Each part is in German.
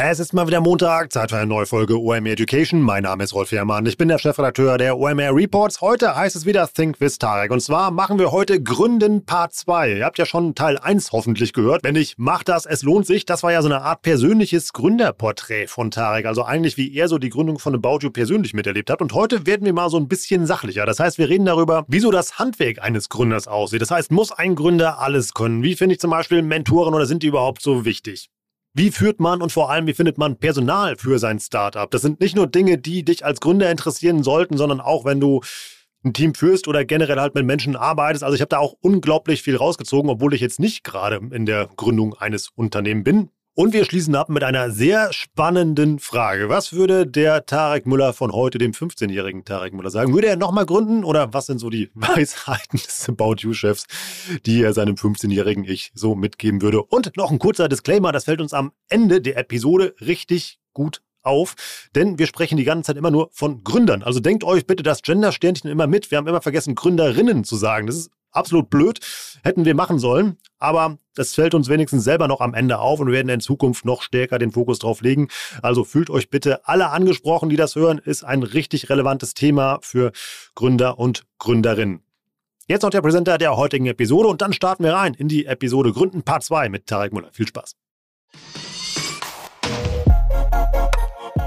Es ist mal wieder Montag, Zeit für eine neue Folge OMR Education. Mein Name ist Rolf Herrmann, ich bin der Chefredakteur der OMR Reports. Heute heißt es wieder Think with Tarek und zwar machen wir heute Gründen Part 2. Ihr habt ja schon Teil 1 hoffentlich gehört. Wenn nicht, macht das, es lohnt sich. Das war ja so eine Art persönliches Gründerporträt von Tarek, also eigentlich wie er so die Gründung von About You persönlich miterlebt hat. Und heute werden wir mal so ein bisschen sachlicher. Das heißt, wir reden darüber, wieso das Handwerk eines Gründers aussieht. Das heißt, muss ein Gründer alles können? Wie finde ich zum Beispiel Mentoren oder sind die überhaupt so wichtig? Wie führt man und vor allem, wie findet man Personal für sein Startup? Das sind nicht nur Dinge, die dich als Gründer interessieren sollten, sondern auch, wenn du ein Team führst oder generell halt mit Menschen arbeitest. Also ich habe da auch unglaublich viel rausgezogen, obwohl ich jetzt nicht gerade in der Gründung eines Unternehmens bin. Und wir schließen ab mit einer sehr spannenden Frage. Was würde der Tarek Müller von heute, dem 15-jährigen Tarek Müller, sagen? Würde er nochmal gründen oder was sind so die Weisheiten des About You-Chefs, die er seinem 15-jährigen Ich so mitgeben würde? Und noch ein kurzer Disclaimer, das fällt uns am Ende der Episode richtig gut auf, denn wir sprechen die ganze Zeit immer nur von Gründern. Also denkt euch bitte das Gender-Sternchen immer mit. Wir haben immer vergessen, Gründerinnen zu sagen. Das ist absolut blöd, hätten wir machen sollen. Aber das fällt uns wenigstens selber noch am Ende auf und wir werden in Zukunft noch stärker den Fokus drauf legen. Also fühlt euch bitte alle angesprochen, die das hören, ist ein richtig relevantes Thema für Gründer und Gründerinnen. Jetzt noch der Präsenter der heutigen Episode und dann starten wir rein in die Episode Gründen Part 2 mit Tarek Müller. Viel Spaß.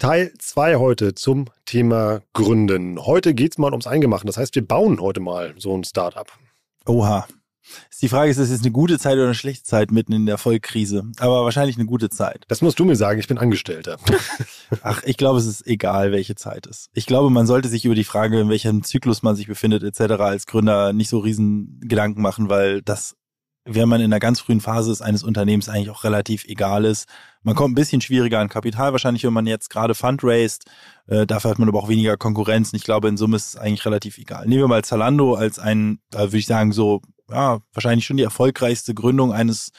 Teil 2 heute zum Thema Gründen. Heute geht es mal ums Eingemachte. Das heißt, wir bauen heute mal so ein Startup. Oha. Die Frage ist, ist es eine gute Zeit oder eine schlechte Zeit mitten in der Vollkrise? Aber wahrscheinlich eine gute Zeit. Das musst du mir sagen, ich bin Angestellter. Ach, ich glaube, es ist egal, welche Zeit es ist. Ich glaube, man sollte sich über die Frage, in welchem Zyklus man sich befindet, etc. als Gründer nicht so riesen Gedanken machen, weil das wenn man in der ganz frühen Phase ist eines Unternehmens eigentlich auch relativ egal ist. Man kommt ein bisschen schwieriger an Kapital wahrscheinlich, wenn man jetzt gerade fundraised. Äh, dafür hat man aber auch weniger Konkurrenz. Und ich glaube, in Summe ist es eigentlich relativ egal. Nehmen wir mal Zalando als ein, äh, würde ich sagen, so, ja, wahrscheinlich schon die erfolgreichste Gründung eines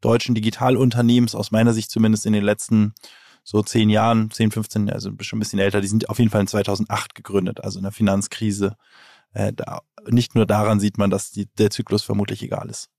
deutschen Digitalunternehmens, aus meiner Sicht zumindest in den letzten so zehn Jahren, zehn, 15, also schon ein bisschen älter. Die sind auf jeden Fall in 2008 gegründet, also in der Finanzkrise. Äh, da, nicht nur daran sieht man, dass die, der Zyklus vermutlich egal ist.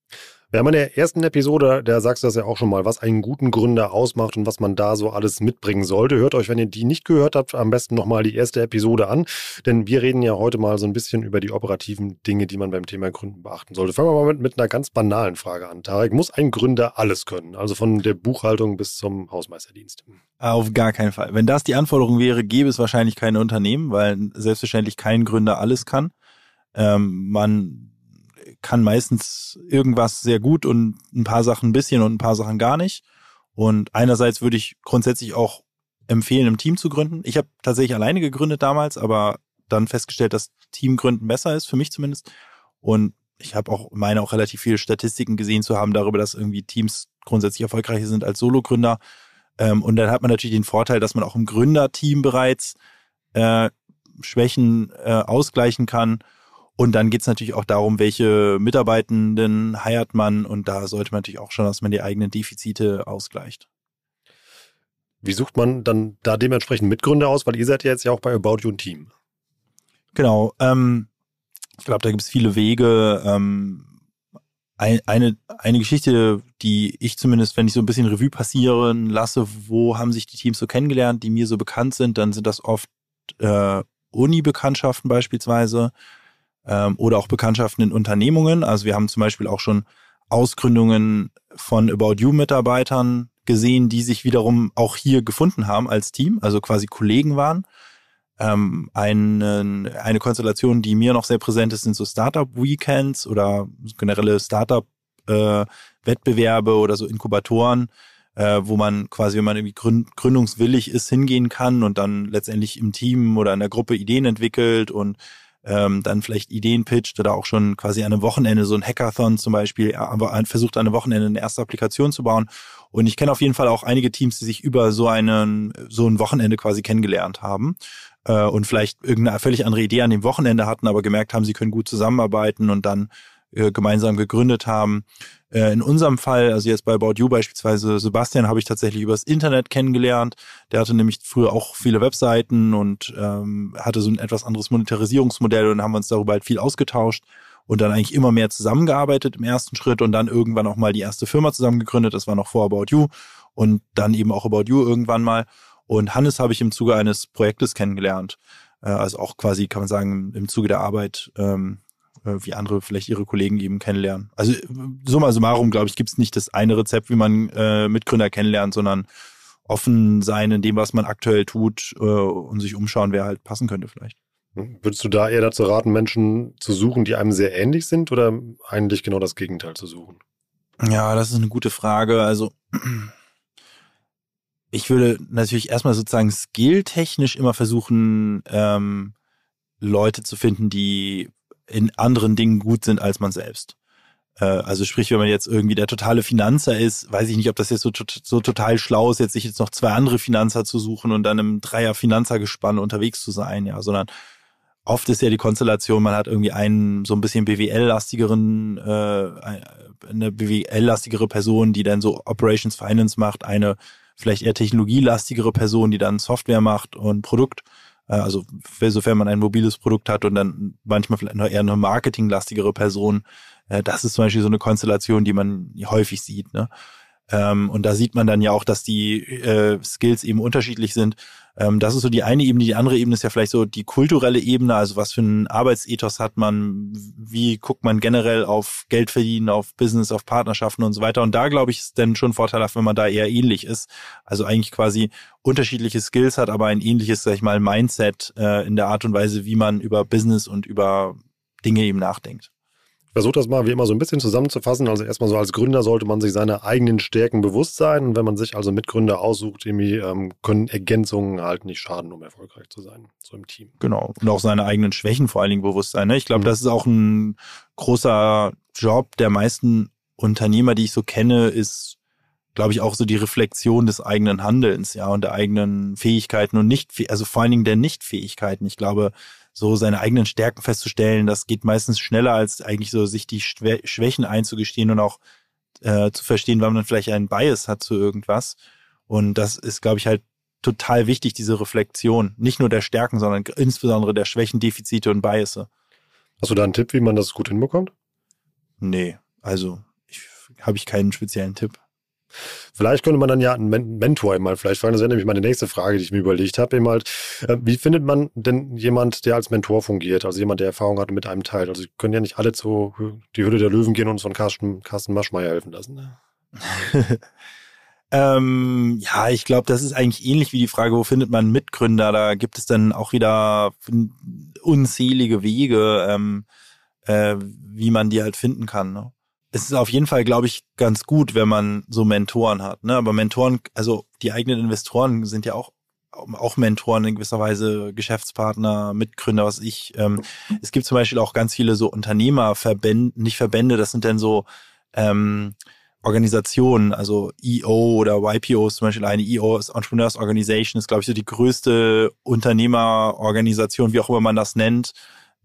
Wir haben in der ersten Episode, da sagst du das ja auch schon mal, was einen guten Gründer ausmacht und was man da so alles mitbringen sollte. Hört euch, wenn ihr die nicht gehört habt, am besten nochmal die erste Episode an, denn wir reden ja heute mal so ein bisschen über die operativen Dinge, die man beim Thema Gründen beachten sollte. Fangen wir mal mit, mit einer ganz banalen Frage an. Tarek, muss ein Gründer alles können? Also von der Buchhaltung bis zum Hausmeisterdienst? Auf gar keinen Fall. Wenn das die Anforderung wäre, gäbe es wahrscheinlich kein Unternehmen, weil selbstverständlich kein Gründer alles kann. Ähm, man kann meistens irgendwas sehr gut und ein paar Sachen ein bisschen und ein paar Sachen gar nicht. Und einerseits würde ich grundsätzlich auch empfehlen, im Team zu gründen. Ich habe tatsächlich alleine gegründet damals, aber dann festgestellt, dass Teamgründen besser ist, für mich zumindest. Und ich habe auch meine auch relativ viele Statistiken gesehen zu haben darüber, dass irgendwie Teams grundsätzlich erfolgreicher sind als Sologründer. Ähm, und dann hat man natürlich den Vorteil, dass man auch im Gründerteam bereits äh, Schwächen äh, ausgleichen kann. Und dann geht es natürlich auch darum, welche Mitarbeitenden heiert man. Und da sollte man natürlich auch schon, dass man die eigenen Defizite ausgleicht. Wie sucht man dann da dementsprechend Mitgründer aus? Weil ihr seid ja jetzt ja auch bei About You ein Team. Genau. Ähm, ich glaube, da gibt es viele Wege. Ähm, ein, eine, eine Geschichte, die ich zumindest, wenn ich so ein bisschen Revue passieren lasse, wo haben sich die Teams so kennengelernt, die mir so bekannt sind, dann sind das oft äh, Uni-Bekanntschaften beispielsweise ähm, oder auch Bekanntschaften in Unternehmungen. Also wir haben zum Beispiel auch schon Ausgründungen von About You-Mitarbeitern gesehen, die sich wiederum auch hier gefunden haben als Team, also quasi Kollegen waren. Ähm, eine, eine Konstellation, die mir noch sehr präsent ist, sind so Startup-Weekends oder generelle Startup-Wettbewerbe äh, oder so Inkubatoren, äh, wo man quasi, wenn man irgendwie gründ gründungswillig ist, hingehen kann und dann letztendlich im Team oder in der Gruppe Ideen entwickelt und ähm, dann vielleicht Ideen pitcht oder auch schon quasi an einem Wochenende so ein Hackathon zum Beispiel, aber versucht an einem Wochenende eine erste Applikation zu bauen. Und ich kenne auf jeden Fall auch einige Teams, die sich über so einen so ein Wochenende quasi kennengelernt haben äh, und vielleicht irgendeine völlig andere Idee an dem Wochenende hatten, aber gemerkt haben, sie können gut zusammenarbeiten und dann äh, gemeinsam gegründet haben. Äh, in unserem Fall, also jetzt bei About You beispielsweise, Sebastian habe ich tatsächlich übers Internet kennengelernt. Der hatte nämlich früher auch viele Webseiten und ähm, hatte so ein etwas anderes Monetarisierungsmodell und haben uns darüber halt viel ausgetauscht und dann eigentlich immer mehr zusammengearbeitet im ersten Schritt und dann irgendwann auch mal die erste Firma zusammengegründet. Das war noch vor About You und dann eben auch About You irgendwann mal. Und Hannes habe ich im Zuge eines Projektes kennengelernt. Äh, also auch quasi, kann man sagen, im Zuge der Arbeit ähm, äh, wie andere vielleicht ihre Kollegen eben kennenlernen. Also summa summarum, glaube ich, gibt es nicht das eine Rezept, wie man äh, Mitgründer kennenlernt, sondern offen sein in dem, was man aktuell tut äh, und sich umschauen, wer halt passen könnte vielleicht. Würdest du da eher dazu raten, Menschen zu suchen, die einem sehr ähnlich sind oder eigentlich genau das Gegenteil zu suchen? Ja, das ist eine gute Frage. Also ich würde natürlich erstmal sozusagen skilltechnisch immer versuchen, ähm, Leute zu finden, die in anderen Dingen gut sind als man selbst. Äh, also sprich, wenn man jetzt irgendwie der totale Finanzer ist, weiß ich nicht, ob das jetzt so, so total schlau ist, jetzt sich jetzt noch zwei andere Finanzer zu suchen und dann im Dreier Finanzergespann unterwegs zu sein, ja, sondern oft ist ja die Konstellation, man hat irgendwie einen so ein bisschen BWL-lastigeren, äh, eine BWL-lastigere Person, die dann so Operations Finance macht, eine vielleicht eher technologielastigere Person, die dann Software macht und Produkt also sofern man ein mobiles Produkt hat und dann manchmal vielleicht noch eher eine marketinglastigere Person. Äh, das ist zum Beispiel so eine Konstellation, die man häufig sieht. Ne? Ähm, und da sieht man dann ja auch, dass die äh, Skills eben unterschiedlich sind. Ähm, das ist so die eine Ebene. Die andere Ebene ist ja vielleicht so die kulturelle Ebene. Also was für ein Arbeitsethos hat man? Wie guckt man generell auf Geld verdienen, auf Business, auf Partnerschaften und so weiter? Und da glaube ich, ist dann schon vorteilhaft, wenn man da eher ähnlich ist. Also eigentlich quasi unterschiedliche Skills hat, aber ein ähnliches, sag ich mal, Mindset äh, in der Art und Weise, wie man über Business und über Dinge eben nachdenkt. Versuche das mal wie immer so ein bisschen zusammenzufassen. Also erstmal so als Gründer sollte man sich seiner eigenen Stärken bewusst sein. Und wenn man sich also Mitgründer aussucht, irgendwie ähm, können Ergänzungen halt nicht schaden, um erfolgreich zu sein, so im Team. Genau. Und auch seine eigenen Schwächen vor allen Dingen bewusst sein. Ne? Ich glaube, mhm. das ist auch ein großer Job der meisten Unternehmer, die ich so kenne, ist glaube ich, auch so die Reflexion des eigenen Handelns, ja, und der eigenen Fähigkeiten und nicht, also vor allen Dingen der Nichtfähigkeiten. Ich glaube, so seine eigenen Stärken festzustellen, das geht meistens schneller, als eigentlich so sich die Schwächen einzugestehen und auch äh, zu verstehen, wann man vielleicht einen Bias hat zu irgendwas. Und das ist, glaube ich, halt total wichtig, diese Reflexion. Nicht nur der Stärken, sondern insbesondere der Schwächen, Defizite und Biasse. Hast du da einen Tipp, wie man das gut hinbekommt? Nee, also ich, habe ich keinen speziellen Tipp. Vielleicht könnte man dann ja einen Mentor mal vielleicht fragen. Das wäre nämlich meine nächste Frage, die ich mir überlegt habe. Eben halt, äh, wie findet man denn jemand, der als Mentor fungiert? Also jemand, der Erfahrung hat und mit einem teilt. Also, können ja nicht alle zu die Hülle der Löwen gehen und uns von Carsten, Carsten Maschmeyer helfen lassen. Ne? ähm, ja, ich glaube, das ist eigentlich ähnlich wie die Frage, wo findet man Mitgründer? Da gibt es dann auch wieder unzählige Wege, ähm, äh, wie man die halt finden kann. Ne? Es ist auf jeden Fall, glaube ich, ganz gut, wenn man so Mentoren hat. Ne? Aber Mentoren, also die eigenen Investoren sind ja auch auch Mentoren in gewisser Weise, Geschäftspartner, Mitgründer, was ich. Ähm, es gibt zum Beispiel auch ganz viele so Unternehmerverbände, nicht Verbände, das sind dann so, ähm, Organisationen, also EO oder YPO zum Beispiel eine EO ist Entrepreneurs Organization, ist glaube ich so die größte Unternehmerorganisation, wie auch immer man das nennt.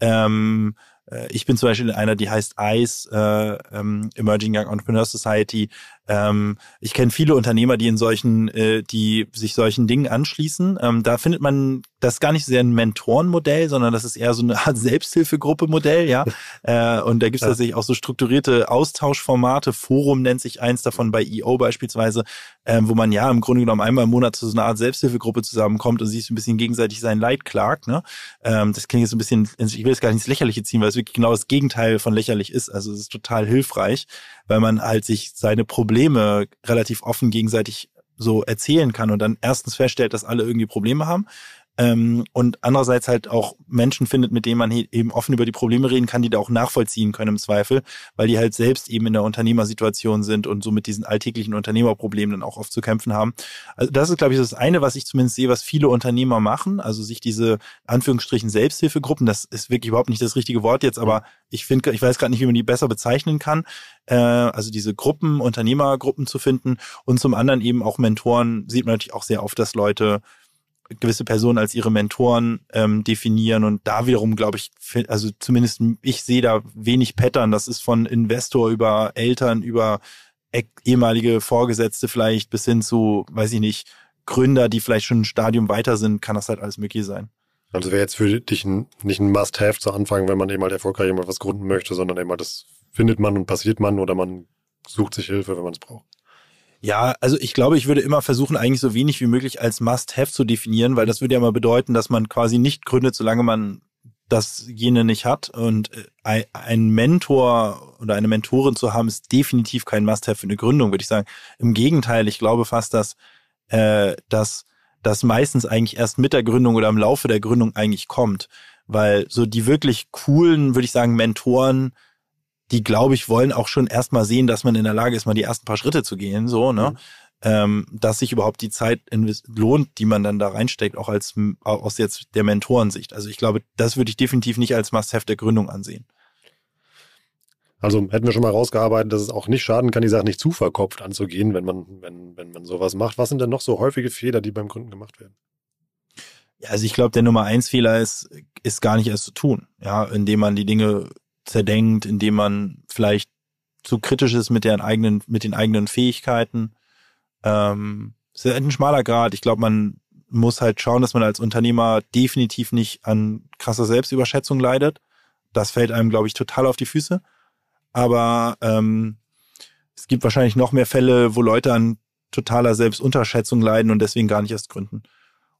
Ähm, äh, ich bin zum Beispiel einer, die heißt ICE, äh, ähm, Emerging Young Entrepreneur Society. Ähm, ich kenne viele Unternehmer, die in solchen, äh, die sich solchen Dingen anschließen. Ähm, da findet man das gar nicht sehr ein Mentorenmodell, sondern das ist eher so eine Art Selbsthilfegruppe-Modell, ja. äh, und da gibt es ja. tatsächlich auch so strukturierte Austauschformate. Forum nennt sich eins davon bei EO beispielsweise, äh, wo man ja im Grunde genommen einmal im Monat zu so einer Art Selbsthilfegruppe zusammenkommt und sich so ein bisschen gegenseitig sein Leid klagt. Ne? Ähm, das klingt jetzt ein bisschen, ich will jetzt gar nicht ins Lächerliche ziehen, weil es wirklich genau das Gegenteil von lächerlich ist. Also es ist total hilfreich, weil man halt sich seine Probleme relativ offen gegenseitig so erzählen kann und dann erstens feststellt, dass alle irgendwie Probleme haben ähm, und andererseits halt auch Menschen findet, mit denen man eben offen über die Probleme reden kann, die da auch nachvollziehen können im Zweifel, weil die halt selbst eben in der Unternehmersituation sind und so mit diesen alltäglichen Unternehmerproblemen dann auch oft zu kämpfen haben. Also das ist, glaube ich, das eine, was ich zumindest sehe, was viele Unternehmer machen, also sich diese Anführungsstrichen Selbsthilfegruppen, das ist wirklich überhaupt nicht das richtige Wort jetzt, aber ich finde, ich weiß gerade nicht, wie man die besser bezeichnen kann, äh, also diese Gruppen, Unternehmergruppen zu finden und zum anderen eben auch Mentoren sieht man natürlich auch sehr oft, dass Leute gewisse Personen als ihre Mentoren ähm, definieren und da wiederum glaube ich, also zumindest ich sehe da wenig Pattern. Das ist von Investor über Eltern, über ehemalige Vorgesetzte vielleicht bis hin zu, weiß ich nicht, Gründer, die vielleicht schon ein Stadium weiter sind, kann das halt alles möglich sein. Also wäre jetzt für dich ein, nicht ein Must-Have zu Anfang, wenn man eben halt erfolgreich mal was gründen möchte, sondern eben halt das findet man und passiert man oder man sucht sich Hilfe, wenn man es braucht. Ja, also ich glaube, ich würde immer versuchen, eigentlich so wenig wie möglich als Must-Have zu definieren, weil das würde ja mal bedeuten, dass man quasi nicht gründet, solange man das jene nicht hat. Und äh, ein Mentor oder eine Mentorin zu haben, ist definitiv kein Must-Have für eine Gründung, würde ich sagen. Im Gegenteil, ich glaube fast, dass, äh, dass das meistens eigentlich erst mit der Gründung oder im Laufe der Gründung eigentlich kommt. Weil so die wirklich coolen, würde ich sagen, Mentoren, die, glaube ich, wollen auch schon erstmal sehen, dass man in der Lage ist, mal die ersten paar Schritte zu gehen, so, ne? Mhm. Ähm, dass sich überhaupt die Zeit lohnt, die man dann da reinsteckt, auch als aus jetzt der Mentorensicht. Also ich glaube, das würde ich definitiv nicht als Must-Have der Gründung ansehen. Also hätten wir schon mal rausgearbeitet, dass es auch nicht schaden kann, die Sache nicht zu verkopft anzugehen, wenn man, wenn, wenn man sowas macht. Was sind denn noch so häufige Fehler, die beim Gründen gemacht werden? Ja, also ich glaube, der Nummer eins Fehler ist, ist gar nicht erst zu tun, ja, indem man die Dinge zerdenkt, indem man vielleicht zu kritisch ist mit, deren eigenen, mit den eigenen Fähigkeiten. Ähm, ist ein schmaler Grad. Ich glaube, man muss halt schauen, dass man als Unternehmer definitiv nicht an krasser Selbstüberschätzung leidet. Das fällt einem, glaube ich, total auf die Füße. Aber ähm, es gibt wahrscheinlich noch mehr Fälle, wo Leute an totaler Selbstunterschätzung leiden und deswegen gar nicht erst gründen.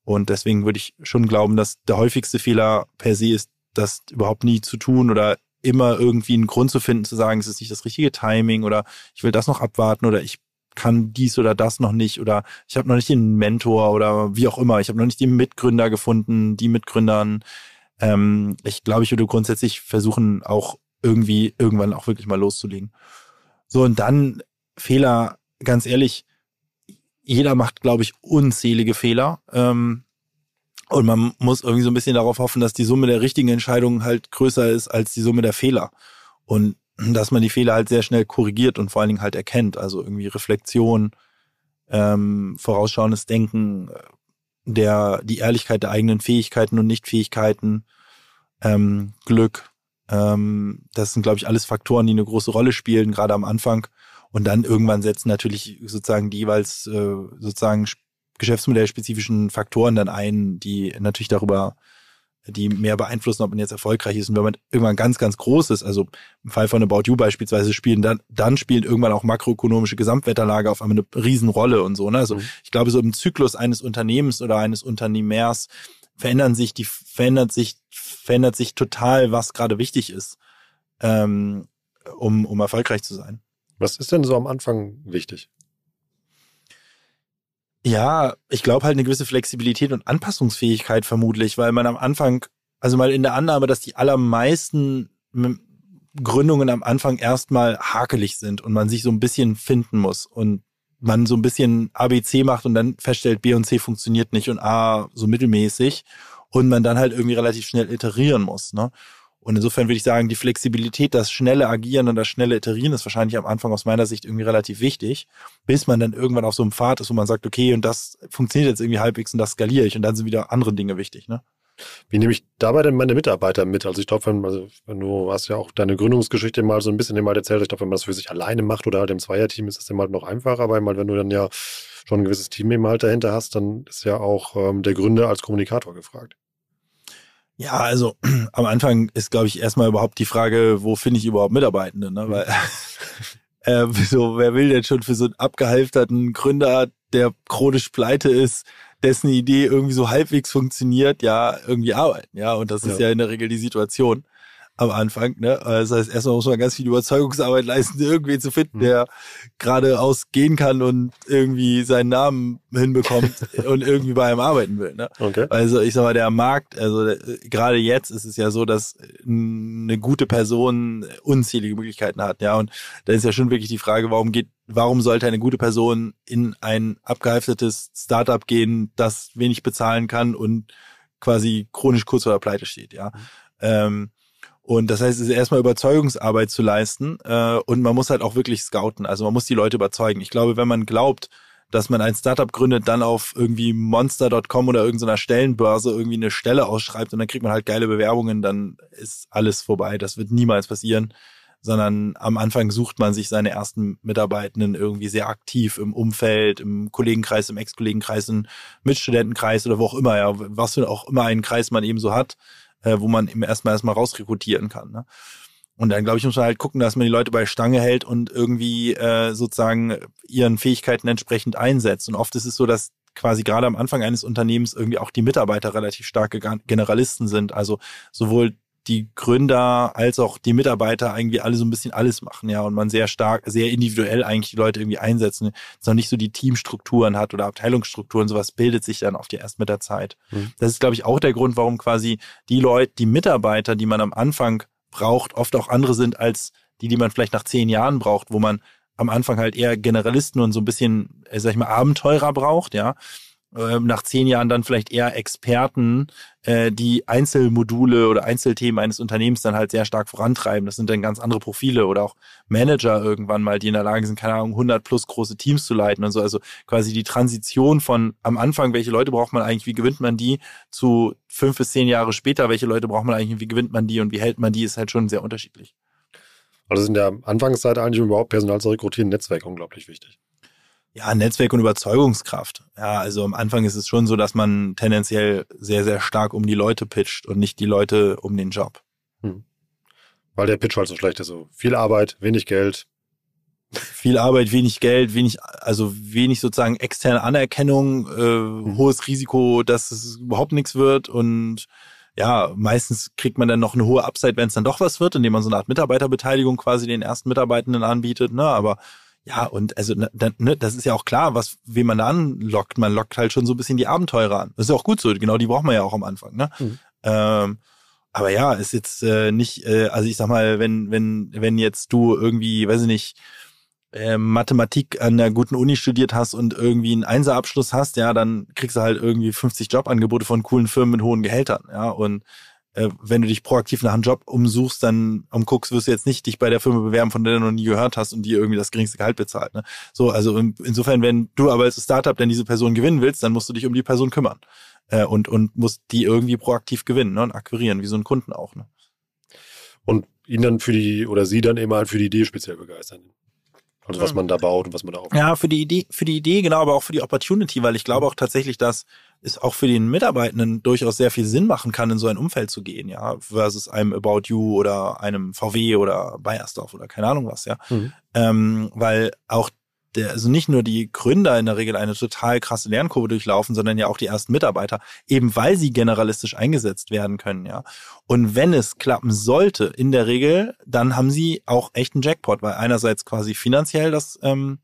Und deswegen würde ich schon glauben, dass der häufigste Fehler per se ist, das überhaupt nie zu tun oder immer irgendwie einen Grund zu finden, zu sagen, es ist nicht das richtige Timing oder ich will das noch abwarten oder ich kann dies oder das noch nicht oder ich habe noch nicht den Mentor oder wie auch immer. Ich habe noch nicht die Mitgründer gefunden, die Mitgründern. Ähm, ich glaube, ich würde grundsätzlich versuchen, auch irgendwie irgendwann auch wirklich mal loszulegen. So, und dann Fehler, ganz ehrlich, jeder macht, glaube ich, unzählige Fehler. Ähm, und man muss irgendwie so ein bisschen darauf hoffen, dass die Summe der richtigen Entscheidungen halt größer ist als die Summe der Fehler. Und dass man die Fehler halt sehr schnell korrigiert und vor allen Dingen halt erkennt. Also irgendwie Reflexion, ähm, vorausschauendes Denken, der, die Ehrlichkeit der eigenen Fähigkeiten und Nichtfähigkeiten, ähm, Glück. Ähm, das sind, glaube ich, alles Faktoren, die eine große Rolle spielen, gerade am Anfang. Und dann irgendwann setzen natürlich sozusagen die jeweils äh, sozusagen geschäftsmodellspezifischen Faktoren dann ein, die natürlich darüber, die mehr beeinflussen, ob man jetzt erfolgreich ist. Und wenn man irgendwann ganz, ganz groß ist, also im Fall von About You beispielsweise spielen, dann, dann spielen irgendwann auch makroökonomische Gesamtwetterlage auf einmal eine Riesenrolle und so. Ne? Also mhm. ich glaube, so im Zyklus eines Unternehmens oder eines Unternehmers verändern sich die, verändert sich, verändert sich total, was gerade wichtig ist, ähm, um, um erfolgreich zu sein. Was ist denn so am Anfang wichtig? Ja, ich glaube halt eine gewisse Flexibilität und Anpassungsfähigkeit vermutlich, weil man am Anfang, also mal in der Annahme, dass die allermeisten Gründungen am Anfang erstmal hakelig sind und man sich so ein bisschen finden muss und man so ein bisschen ABC macht und dann feststellt, B und C funktioniert nicht und A so mittelmäßig und man dann halt irgendwie relativ schnell iterieren muss. Ne? Und insofern würde ich sagen, die Flexibilität, das schnelle Agieren und das schnelle Iterieren ist wahrscheinlich am Anfang aus meiner Sicht irgendwie relativ wichtig, bis man dann irgendwann auf so einem Pfad ist, wo man sagt, okay, und das funktioniert jetzt irgendwie halbwegs und das skaliere ich und dann sind wieder andere Dinge wichtig. Ne? Wie nehme ich dabei denn meine Mitarbeiter mit? Also ich glaube, wenn, also wenn du hast ja auch deine Gründungsgeschichte mal so ein bisschen mal erzählt, ich glaube, wenn man das für sich alleine macht oder halt im Zweierteam, ist das immer halt noch einfacher, weil wenn du dann ja schon ein gewisses Team eben halt dahinter hast, dann ist ja auch ähm, der Gründer als Kommunikator gefragt. Ja, also am Anfang ist, glaube ich, erstmal überhaupt die Frage, wo finde ich überhaupt Mitarbeitende, ne? Weil äh, so, wer will denn schon für so einen abgehalfterten Gründer, der chronisch pleite ist, dessen Idee irgendwie so halbwegs funktioniert, ja, irgendwie arbeiten, ja. Und das ist ja, ja in der Regel die Situation am Anfang. Ne? Das heißt, erstmal muss man ganz viel Überzeugungsarbeit leisten, irgendwen zu finden, mhm. der geradeaus gehen kann und irgendwie seinen Namen hinbekommt und irgendwie bei einem arbeiten will. Ne? Okay. Also ich sag mal, der Markt, also gerade jetzt ist es ja so, dass eine gute Person unzählige Möglichkeiten hat. Ja, und da ist ja schon wirklich die Frage, warum geht warum sollte eine gute Person in ein abgehalftetes Startup gehen, das wenig bezahlen kann und quasi chronisch kurz vor der Pleite steht, ja. Mhm. Ähm, und das heißt, es ist erstmal Überzeugungsarbeit zu leisten äh, und man muss halt auch wirklich scouten. Also man muss die Leute überzeugen. Ich glaube, wenn man glaubt, dass man ein Startup gründet, dann auf irgendwie monster.com oder irgendeiner Stellenbörse irgendwie eine Stelle ausschreibt und dann kriegt man halt geile Bewerbungen, dann ist alles vorbei. Das wird niemals passieren, sondern am Anfang sucht man sich seine ersten Mitarbeitenden irgendwie sehr aktiv im Umfeld, im Kollegenkreis, im Ex-Kollegenkreis, im Mitstudentenkreis oder wo auch immer, ja, was für auch immer einen Kreis man eben so hat äh, wo man eben erstmal erstmal rausrekrutieren kann. Ne? Und dann, glaube ich, muss man halt gucken, dass man die Leute bei Stange hält und irgendwie äh, sozusagen ihren Fähigkeiten entsprechend einsetzt. Und oft ist es so, dass quasi gerade am Anfang eines Unternehmens irgendwie auch die Mitarbeiter relativ starke Generalisten sind. Also sowohl die Gründer als auch die Mitarbeiter irgendwie alle so ein bisschen alles machen, ja, und man sehr stark, sehr individuell eigentlich die Leute irgendwie einsetzen, dass man nicht so die Teamstrukturen hat oder Abteilungsstrukturen, sowas bildet sich dann oft ja erst mit der Zeit. Mhm. Das ist, glaube ich, auch der Grund, warum quasi die Leute, die Mitarbeiter, die man am Anfang braucht, oft auch andere sind als die, die man vielleicht nach zehn Jahren braucht, wo man am Anfang halt eher Generalisten und so ein bisschen, äh, sag ich mal, Abenteurer braucht, ja. Ähm, nach zehn Jahren dann vielleicht eher Experten, äh, die Einzelmodule oder Einzelthemen eines Unternehmens dann halt sehr stark vorantreiben. Das sind dann ganz andere Profile oder auch Manager irgendwann mal, die in der Lage sind, keine Ahnung, 100 plus große Teams zu leiten und so. Also quasi die Transition von am Anfang, welche Leute braucht man eigentlich, wie gewinnt man die, zu fünf bis zehn Jahre später, welche Leute braucht man eigentlich, wie gewinnt man die und wie hält man die, ist halt schon sehr unterschiedlich. Also in der Anfangszeit eigentlich überhaupt Personal zu rekrutieren, Netzwerk unglaublich wichtig. Ja, Netzwerk und Überzeugungskraft. Ja, also am Anfang ist es schon so, dass man tendenziell sehr, sehr stark um die Leute pitcht und nicht die Leute um den Job. Hm. Weil der Pitch halt so schlecht ist. So viel Arbeit, wenig Geld. Viel Arbeit, wenig Geld, wenig, also wenig sozusagen externe Anerkennung, äh, hm. hohes Risiko, dass es überhaupt nichts wird und ja, meistens kriegt man dann noch eine hohe Upside, wenn es dann doch was wird, indem man so eine Art Mitarbeiterbeteiligung quasi den ersten Mitarbeitenden anbietet, ne? Aber ja, und also ne, ne, das ist ja auch klar, was wen man da anlockt. Man lockt halt schon so ein bisschen die Abenteurer an. Das ist ja auch gut so. Genau, die braucht man ja auch am Anfang. Ne? Mhm. Ähm, aber ja, ist jetzt äh, nicht, äh, also ich sag mal, wenn wenn wenn jetzt du irgendwie, weiß ich nicht, äh, Mathematik an einer guten Uni studiert hast und irgendwie einen Einserabschluss hast, ja, dann kriegst du halt irgendwie 50 Jobangebote von coolen Firmen mit hohen Gehältern, ja, und äh, wenn du dich proaktiv nach einem Job umsuchst, dann umguckst, wirst du jetzt nicht dich bei der Firma bewerben, von der du noch nie gehört hast und die irgendwie das geringste Gehalt bezahlt. Ne? So, also in, insofern, wenn du aber als Startup dann diese Person gewinnen willst, dann musst du dich um die Person kümmern äh, und und musst die irgendwie proaktiv gewinnen ne? und akquirieren, wie so einen Kunden auch. Ne? Und ihn dann für die oder sie dann eben halt für die Idee speziell begeistern. Also was man da baut und was man da aufbaut. Ja, für die Idee, für die Idee, genau, aber auch für die Opportunity, weil ich glaube auch tatsächlich, dass es auch für den Mitarbeitenden durchaus sehr viel Sinn machen kann, in so ein Umfeld zu gehen, ja, versus einem About You oder einem VW oder Bayersdorf oder keine Ahnung was, ja. Mhm. Ähm, weil auch der, also nicht nur die Gründer in der Regel eine total krasse Lernkurve durchlaufen, sondern ja auch die ersten Mitarbeiter, eben weil sie generalistisch eingesetzt werden können, ja. Und wenn es klappen sollte, in der Regel, dann haben sie auch echt einen Jackpot, weil einerseits quasi finanziell das ähm,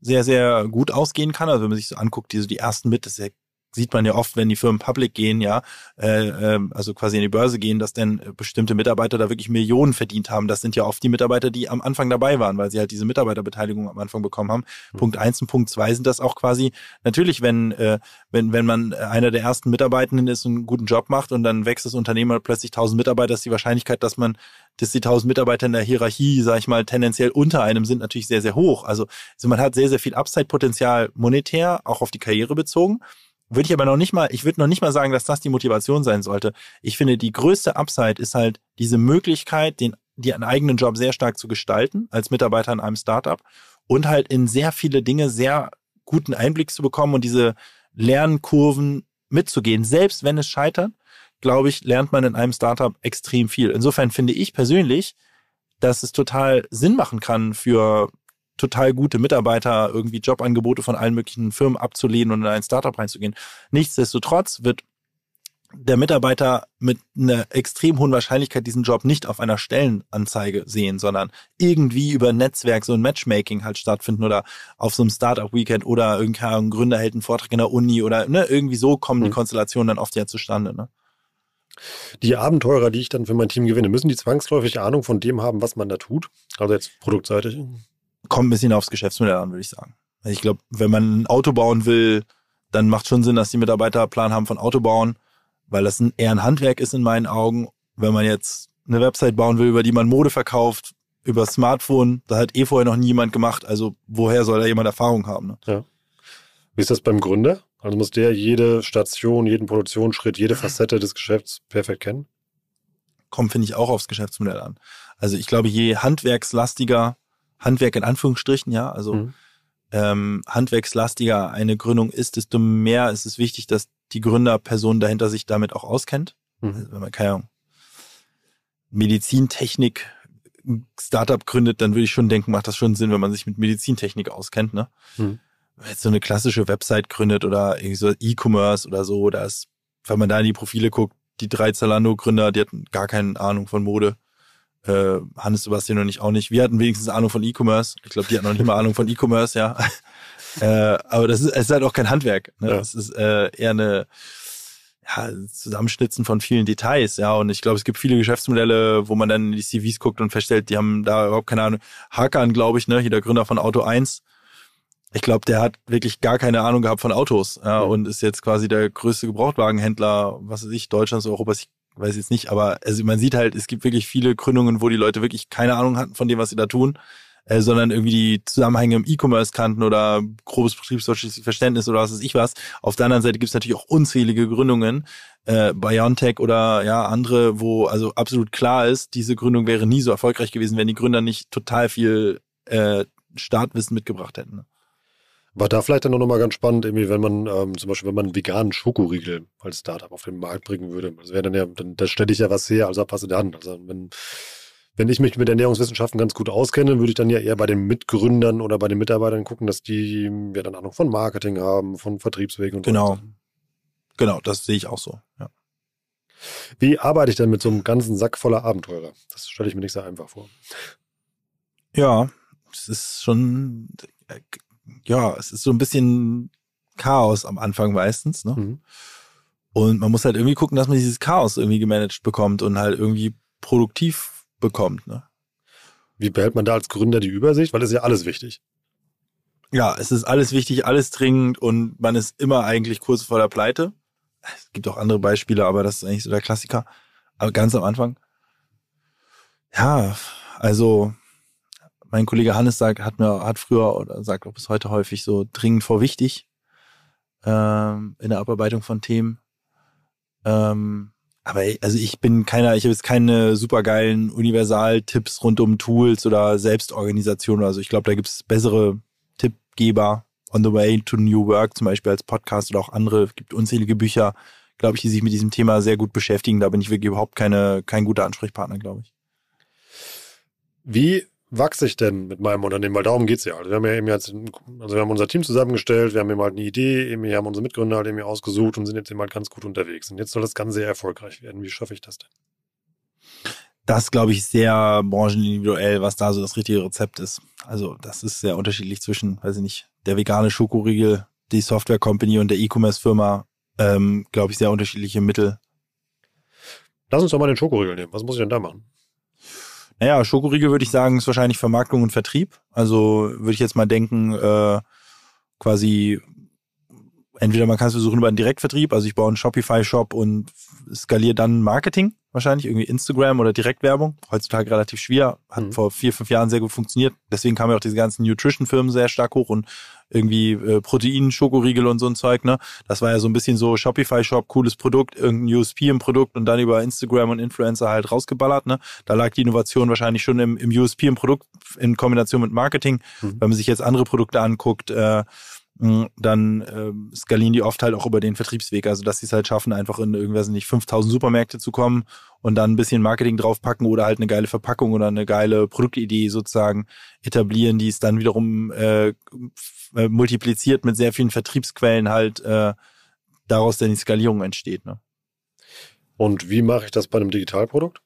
sehr, sehr gut ausgehen kann. Also wenn man sich so anguckt, diese, die ersten mit, das ist ja sieht man ja oft, wenn die Firmen public gehen, ja, äh, äh, also quasi in die Börse gehen, dass dann bestimmte Mitarbeiter da wirklich Millionen verdient haben. Das sind ja oft die Mitarbeiter, die am Anfang dabei waren, weil sie halt diese Mitarbeiterbeteiligung am Anfang bekommen haben. Mhm. Punkt eins und Punkt zwei sind das auch quasi natürlich, wenn äh, wenn wenn man einer der ersten Mitarbeitenden ist und einen guten Job macht und dann wächst das Unternehmen und plötzlich tausend Mitarbeiter, ist die Wahrscheinlichkeit, dass man dass die tausend Mitarbeiter in der Hierarchie, sag ich mal, tendenziell unter einem sind, natürlich sehr sehr hoch. Also, also man hat sehr sehr viel Upside-Potenzial monetär, auch auf die Karriere bezogen. Würde ich aber noch nicht mal, ich würde noch nicht mal sagen, dass das die Motivation sein sollte. Ich finde, die größte Upside ist halt diese Möglichkeit, den, die einen eigenen Job sehr stark zu gestalten, als Mitarbeiter in einem Startup und halt in sehr viele Dinge sehr guten Einblick zu bekommen und diese Lernkurven mitzugehen. Selbst wenn es scheitert, glaube ich, lernt man in einem Startup extrem viel. Insofern finde ich persönlich, dass es total Sinn machen kann für total gute Mitarbeiter, irgendwie Jobangebote von allen möglichen Firmen abzulehnen und in ein Startup reinzugehen. Nichtsdestotrotz wird der Mitarbeiter mit einer extrem hohen Wahrscheinlichkeit diesen Job nicht auf einer Stellenanzeige sehen, sondern irgendwie über Netzwerk so ein Matchmaking halt stattfinden oder auf so einem Startup-Weekend oder irgendein Gründer hält einen Vortrag in der Uni oder ne, irgendwie so kommen die mhm. Konstellationen dann oft ja zustande. Ne? Die Abenteurer, die ich dann für mein Team gewinne, müssen die zwangsläufig Ahnung von dem haben, was man da tut? Also jetzt produktseitig? Kommt ein bisschen aufs Geschäftsmodell an, würde ich sagen. Also ich glaube, wenn man ein Auto bauen will, dann macht schon Sinn, dass die Mitarbeiter einen Plan haben von Auto bauen, weil das ein, eher ein Handwerk ist in meinen Augen. Wenn man jetzt eine Website bauen will, über die man Mode verkauft, über Smartphone, da hat eh vorher noch nie jemand gemacht. Also woher soll da jemand Erfahrung haben? Ne? Ja. Wie ist das beim Gründer? Also muss der jede Station, jeden Produktionsschritt, jede Facette des Geschäfts perfekt kennen? Kommt, finde ich, auch aufs Geschäftsmodell an. Also ich glaube, je handwerkslastiger Handwerk in Anführungsstrichen, ja, also mhm. ähm, handwerkslastiger eine Gründung ist, desto mehr ist es wichtig, dass die Gründerperson dahinter sich damit auch auskennt. Mhm. Also wenn man keine Ahnung, Medizintechnik Startup gründet, dann würde ich schon denken, macht das schon Sinn, wenn man sich mit Medizintechnik auskennt, ne? Mhm. Wenn man jetzt so eine klassische Website gründet oder irgendwie so E-Commerce oder so, da ist, wenn man da in die Profile guckt, die drei Zalando-Gründer, die hatten gar keine Ahnung von Mode äh, Hannes Sebastian und ich auch nicht. Wir hatten wenigstens Ahnung von E-Commerce. Ich glaube, die hatten noch nicht mal Ahnung von E-Commerce, ja. äh, aber das ist, es ist halt auch kein Handwerk. Ne? Ja. Es ist äh, eher eine ja, Zusammenschnitzen von vielen Details, ja. Und ich glaube, es gibt viele Geschäftsmodelle, wo man dann in die CVs guckt und feststellt, die haben da überhaupt keine Ahnung. Hakan, glaube ich, ne, hier der Gründer von Auto 1. Ich glaube, der hat wirklich gar keine Ahnung gehabt von Autos, ja, mhm. und ist jetzt quasi der größte Gebrauchtwagenhändler, was weiß ich, Deutschlands, Europas. Ich weiß jetzt nicht, aber also man sieht halt, es gibt wirklich viele Gründungen, wo die Leute wirklich keine Ahnung hatten von dem, was sie da tun, äh, sondern irgendwie die Zusammenhänge im E-Commerce kannten oder grobes betriebswirtschaftliches Verständnis oder was weiß ich was. Auf der anderen Seite gibt es natürlich auch unzählige Gründungen, äh, Biontech oder ja andere, wo also absolut klar ist, diese Gründung wäre nie so erfolgreich gewesen, wenn die Gründer nicht total viel äh, Startwissen mitgebracht hätten. War da vielleicht dann noch mal ganz spannend, irgendwie, wenn man ähm, zum Beispiel, wenn man einen veganen Schokoriegel als Startup auf den Markt bringen würde. Das wäre dann ja, dann da stelle ich ja was her, also passe an. Also wenn, wenn ich mich mit Ernährungswissenschaften ganz gut auskenne, würde ich dann ja eher bei den Mitgründern oder bei den Mitarbeitern gucken, dass die ja dann Ahnung von Marketing haben, von Vertriebswegen und genau. so. Genau, das sehe ich auch so, ja. Wie arbeite ich denn mit so einem ganzen Sack voller Abenteurer? Das stelle ich mir nicht so einfach vor. Ja, es ist schon ja, es ist so ein bisschen Chaos am Anfang meistens, ne? Mhm. Und man muss halt irgendwie gucken, dass man dieses Chaos irgendwie gemanagt bekommt und halt irgendwie produktiv bekommt, ne? Wie behält man da als Gründer die Übersicht? Weil es ist ja alles wichtig. Ja, es ist alles wichtig, alles dringend und man ist immer eigentlich kurz vor der Pleite. Es gibt auch andere Beispiele, aber das ist eigentlich so der Klassiker. Aber ganz am Anfang. Ja, also mein Kollege Hannes sagt, hat mir, hat früher oder sagt auch bis heute häufig so dringend vor wichtig ähm, in der Abarbeitung von Themen. Ähm, aber also ich bin keiner, ich habe jetzt keine supergeilen Universal-Tipps rund um Tools oder Selbstorganisation oder so. Ich glaube, da gibt es bessere Tippgeber on the way to new work, zum Beispiel als Podcast oder auch andere. Es gibt unzählige Bücher, glaube ich, die sich mit diesem Thema sehr gut beschäftigen. Da bin ich wirklich überhaupt keine, kein guter Ansprechpartner, glaube ich. Wie wachse ich denn mit meinem Unternehmen? Weil darum geht es ja. Also wir haben ja eben jetzt, also wir haben unser Team zusammengestellt, wir haben eben halt eine Idee, eben, wir haben unsere Mitgründer halt eben ausgesucht und sind jetzt eben halt ganz gut unterwegs. Und jetzt soll das Ganze sehr erfolgreich werden. Wie schaffe ich das denn? Das glaube ich sehr branchenindividuell, was da so das richtige Rezept ist. Also das ist sehr unterschiedlich zwischen, weiß ich nicht, der vegane Schokoriegel, die Software Company und der E-Commerce Firma ähm, glaube ich, sehr unterschiedliche Mittel. Lass uns doch mal den Schokoriegel nehmen. Was muss ich denn da machen? Naja, Schokoriegel würde ich sagen, ist wahrscheinlich Vermarktung und Vertrieb. Also würde ich jetzt mal denken, äh, quasi entweder man kann es versuchen über einen Direktvertrieb, also ich baue einen Shopify-Shop und skaliere dann Marketing wahrscheinlich, irgendwie Instagram oder Direktwerbung. Heutzutage relativ schwer, hat mhm. vor vier, fünf Jahren sehr gut funktioniert. Deswegen kamen ja auch diese ganzen Nutrition-Firmen sehr stark hoch und irgendwie äh, Protein, Schokoriegel und so ein Zeug, ne? Das war ja so ein bisschen so Shopify-Shop, cooles Produkt, irgendein USP im Produkt und dann über Instagram und Influencer halt rausgeballert, ne? Da lag die Innovation wahrscheinlich schon im, im USP im Produkt in Kombination mit Marketing. Mhm. Wenn man sich jetzt andere Produkte anguckt, äh, dann ähm, skalieren die oft halt auch über den Vertriebsweg, also dass sie es halt schaffen, einfach in irgendwas nicht 5000 Supermärkte zu kommen und dann ein bisschen Marketing draufpacken oder halt eine geile Verpackung oder eine geile Produktidee sozusagen etablieren, die es dann wiederum äh, äh, multipliziert mit sehr vielen Vertriebsquellen halt äh, daraus dann die Skalierung entsteht. Ne? Und wie mache ich das bei einem Digitalprodukt?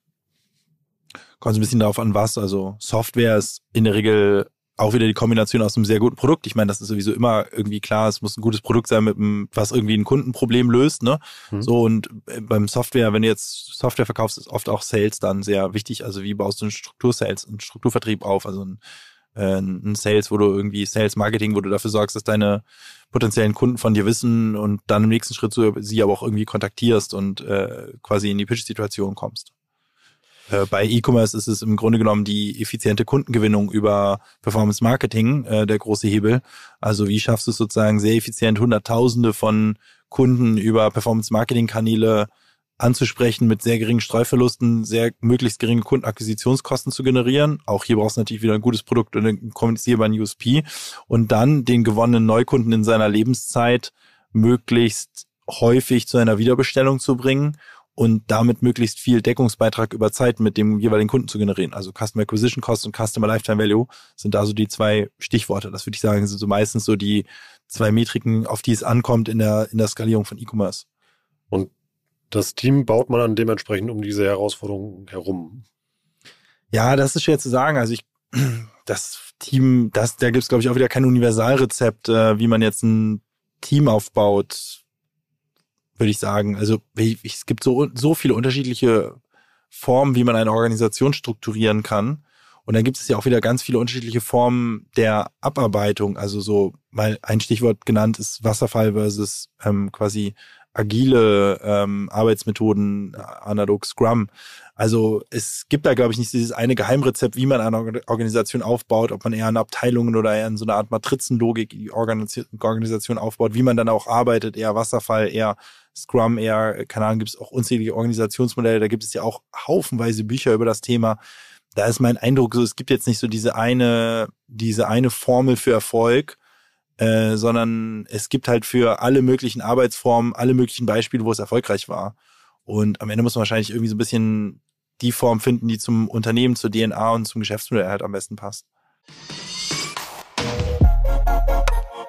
Kommt ein bisschen darauf an, was. Also Software ist in der Regel auch wieder die Kombination aus einem sehr guten Produkt. Ich meine, das ist sowieso immer irgendwie klar, es muss ein gutes Produkt sein, mit einem, was irgendwie ein Kundenproblem löst, ne? Mhm. So und äh, beim Software, wenn du jetzt Software verkaufst, ist oft auch Sales dann sehr wichtig. Also wie baust du einen Struktursales, einen Strukturvertrieb auf, also ein, äh, ein Sales, wo du irgendwie Sales Marketing, wo du dafür sorgst, dass deine potenziellen Kunden von dir wissen und dann im nächsten Schritt so, sie aber auch irgendwie kontaktierst und äh, quasi in die Pitch-Situation kommst. Äh, bei E-Commerce ist es im Grunde genommen die effiziente Kundengewinnung über Performance Marketing äh, der große Hebel. Also wie schaffst du es sozusagen sehr effizient, Hunderttausende von Kunden über Performance Marketing Kanäle anzusprechen, mit sehr geringen Streuverlusten, sehr möglichst geringe Kundenakquisitionskosten zu generieren. Auch hier brauchst du natürlich wieder ein gutes Produkt und einen kommunizierbaren USP. Und dann den gewonnenen Neukunden in seiner Lebenszeit möglichst häufig zu einer Wiederbestellung zu bringen und damit möglichst viel Deckungsbeitrag über Zeit mit dem jeweiligen Kunden zu generieren. Also Customer Acquisition Cost und Customer Lifetime Value sind da so die zwei Stichworte. Das würde ich sagen, sind so meistens so die zwei Metriken, auf die es ankommt in der, in der Skalierung von E-Commerce. Und das Team baut man dann dementsprechend um diese Herausforderungen herum. Ja, das ist schwer zu sagen. Also ich, das Team, das, da gibt es, glaube ich, auch wieder kein Universalrezept, äh, wie man jetzt ein Team aufbaut würde ich sagen. Also es gibt so, so viele unterschiedliche Formen, wie man eine Organisation strukturieren kann. Und dann gibt es ja auch wieder ganz viele unterschiedliche Formen der Abarbeitung. Also so mal ein Stichwort genannt ist Wasserfall versus ähm, quasi agile ähm, Arbeitsmethoden, analog Scrum. Also es gibt da, glaube ich, nicht dieses eine Geheimrezept, wie man eine Organisation aufbaut, ob man eher in Abteilungen oder eher in so einer Art Matrizenlogik die Organisation aufbaut, wie man dann auch arbeitet, eher Wasserfall, eher Scrum, eher, keine Ahnung, gibt es auch unzählige Organisationsmodelle, da gibt es ja auch haufenweise Bücher über das Thema. Da ist mein Eindruck so, es gibt jetzt nicht so diese eine, diese eine Formel für Erfolg, äh, sondern es gibt halt für alle möglichen Arbeitsformen, alle möglichen Beispiele, wo es erfolgreich war. Und am Ende muss man wahrscheinlich irgendwie so ein bisschen die Form finden, die zum Unternehmen, zur DNA und zum Geschäftsmodell halt am besten passt.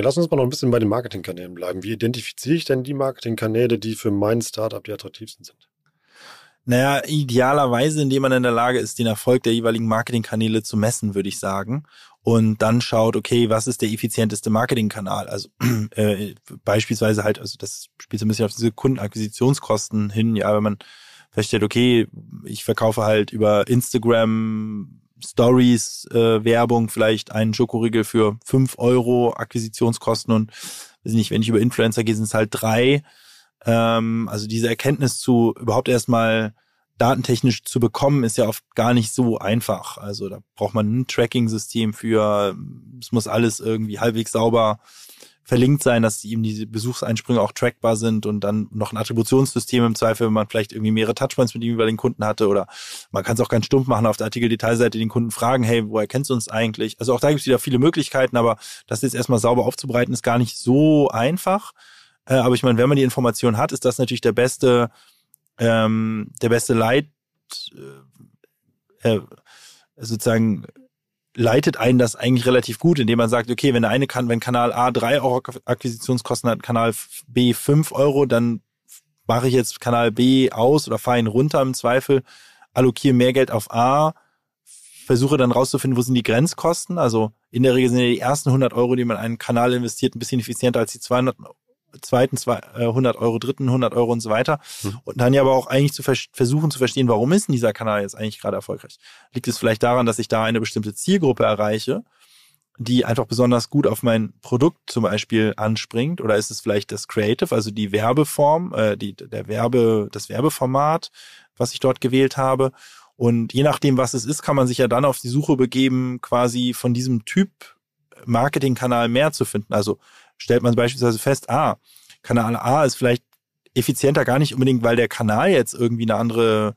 lass uns mal noch ein bisschen bei den Marketingkanälen bleiben. Wie identifiziere ich denn die Marketingkanäle, die für mein Startup die attraktivsten sind? Naja, idealerweise, indem man in der Lage ist, den Erfolg der jeweiligen Marketingkanäle zu messen, würde ich sagen. Und dann schaut, okay, was ist der effizienteste Marketingkanal? Also äh, beispielsweise halt, also das spielt so ein bisschen auf diese Kundenakquisitionskosten hin, ja, wenn man feststellt, okay, ich verkaufe halt über Instagram Stories, äh, Werbung, vielleicht einen Schokoriegel für fünf Euro Akquisitionskosten und weiß nicht, wenn ich über Influencer gehe, sind es halt drei. Ähm, also diese Erkenntnis zu überhaupt erstmal datentechnisch zu bekommen, ist ja oft gar nicht so einfach. Also da braucht man ein Tracking-System für, es muss alles irgendwie halbwegs sauber verlinkt sein, dass eben diese Besuchseinsprünge auch trackbar sind und dann noch ein Attributionssystem im Zweifel, wenn man vielleicht irgendwie mehrere Touchpoints mit ihm über den Kunden hatte oder man kann es auch ganz stumpf machen, auf der Artikeldetailseite den Kunden fragen, hey, woher kennst du uns eigentlich? Also auch da gibt es wieder viele Möglichkeiten, aber das jetzt erstmal sauber aufzubereiten, ist gar nicht so einfach. Äh, aber ich meine, wenn man die Information hat, ist das natürlich der beste, ähm, der beste Leit, äh, äh sozusagen leitet einen das eigentlich relativ gut, indem man sagt, okay, wenn der eine kann, wenn Kanal A 3 Euro Akquisitionskosten hat, Kanal B 5 Euro, dann mache ich jetzt Kanal B aus oder fahre ihn runter im Zweifel, allokiere mehr Geld auf A, versuche dann rauszufinden, wo sind die Grenzkosten. Also in der Regel sind ja die ersten 100 Euro, die man in einen Kanal investiert, ein bisschen effizienter als die 200 zweiten 100 äh, Euro, dritten 100 Euro und so weiter. Mhm. Und dann ja aber auch eigentlich zu vers versuchen zu verstehen, warum ist denn dieser Kanal jetzt eigentlich gerade erfolgreich? Liegt es vielleicht daran, dass ich da eine bestimmte Zielgruppe erreiche, die einfach besonders gut auf mein Produkt zum Beispiel anspringt? Oder ist es vielleicht das Creative, also die Werbeform, äh, die, der Werbe, das Werbeformat, was ich dort gewählt habe? Und je nachdem, was es ist, kann man sich ja dann auf die Suche begeben, quasi von diesem Typ Marketingkanal mehr zu finden. Also stellt man beispielsweise fest, ah, Kanal A ist vielleicht effizienter gar nicht unbedingt, weil der Kanal jetzt irgendwie eine andere,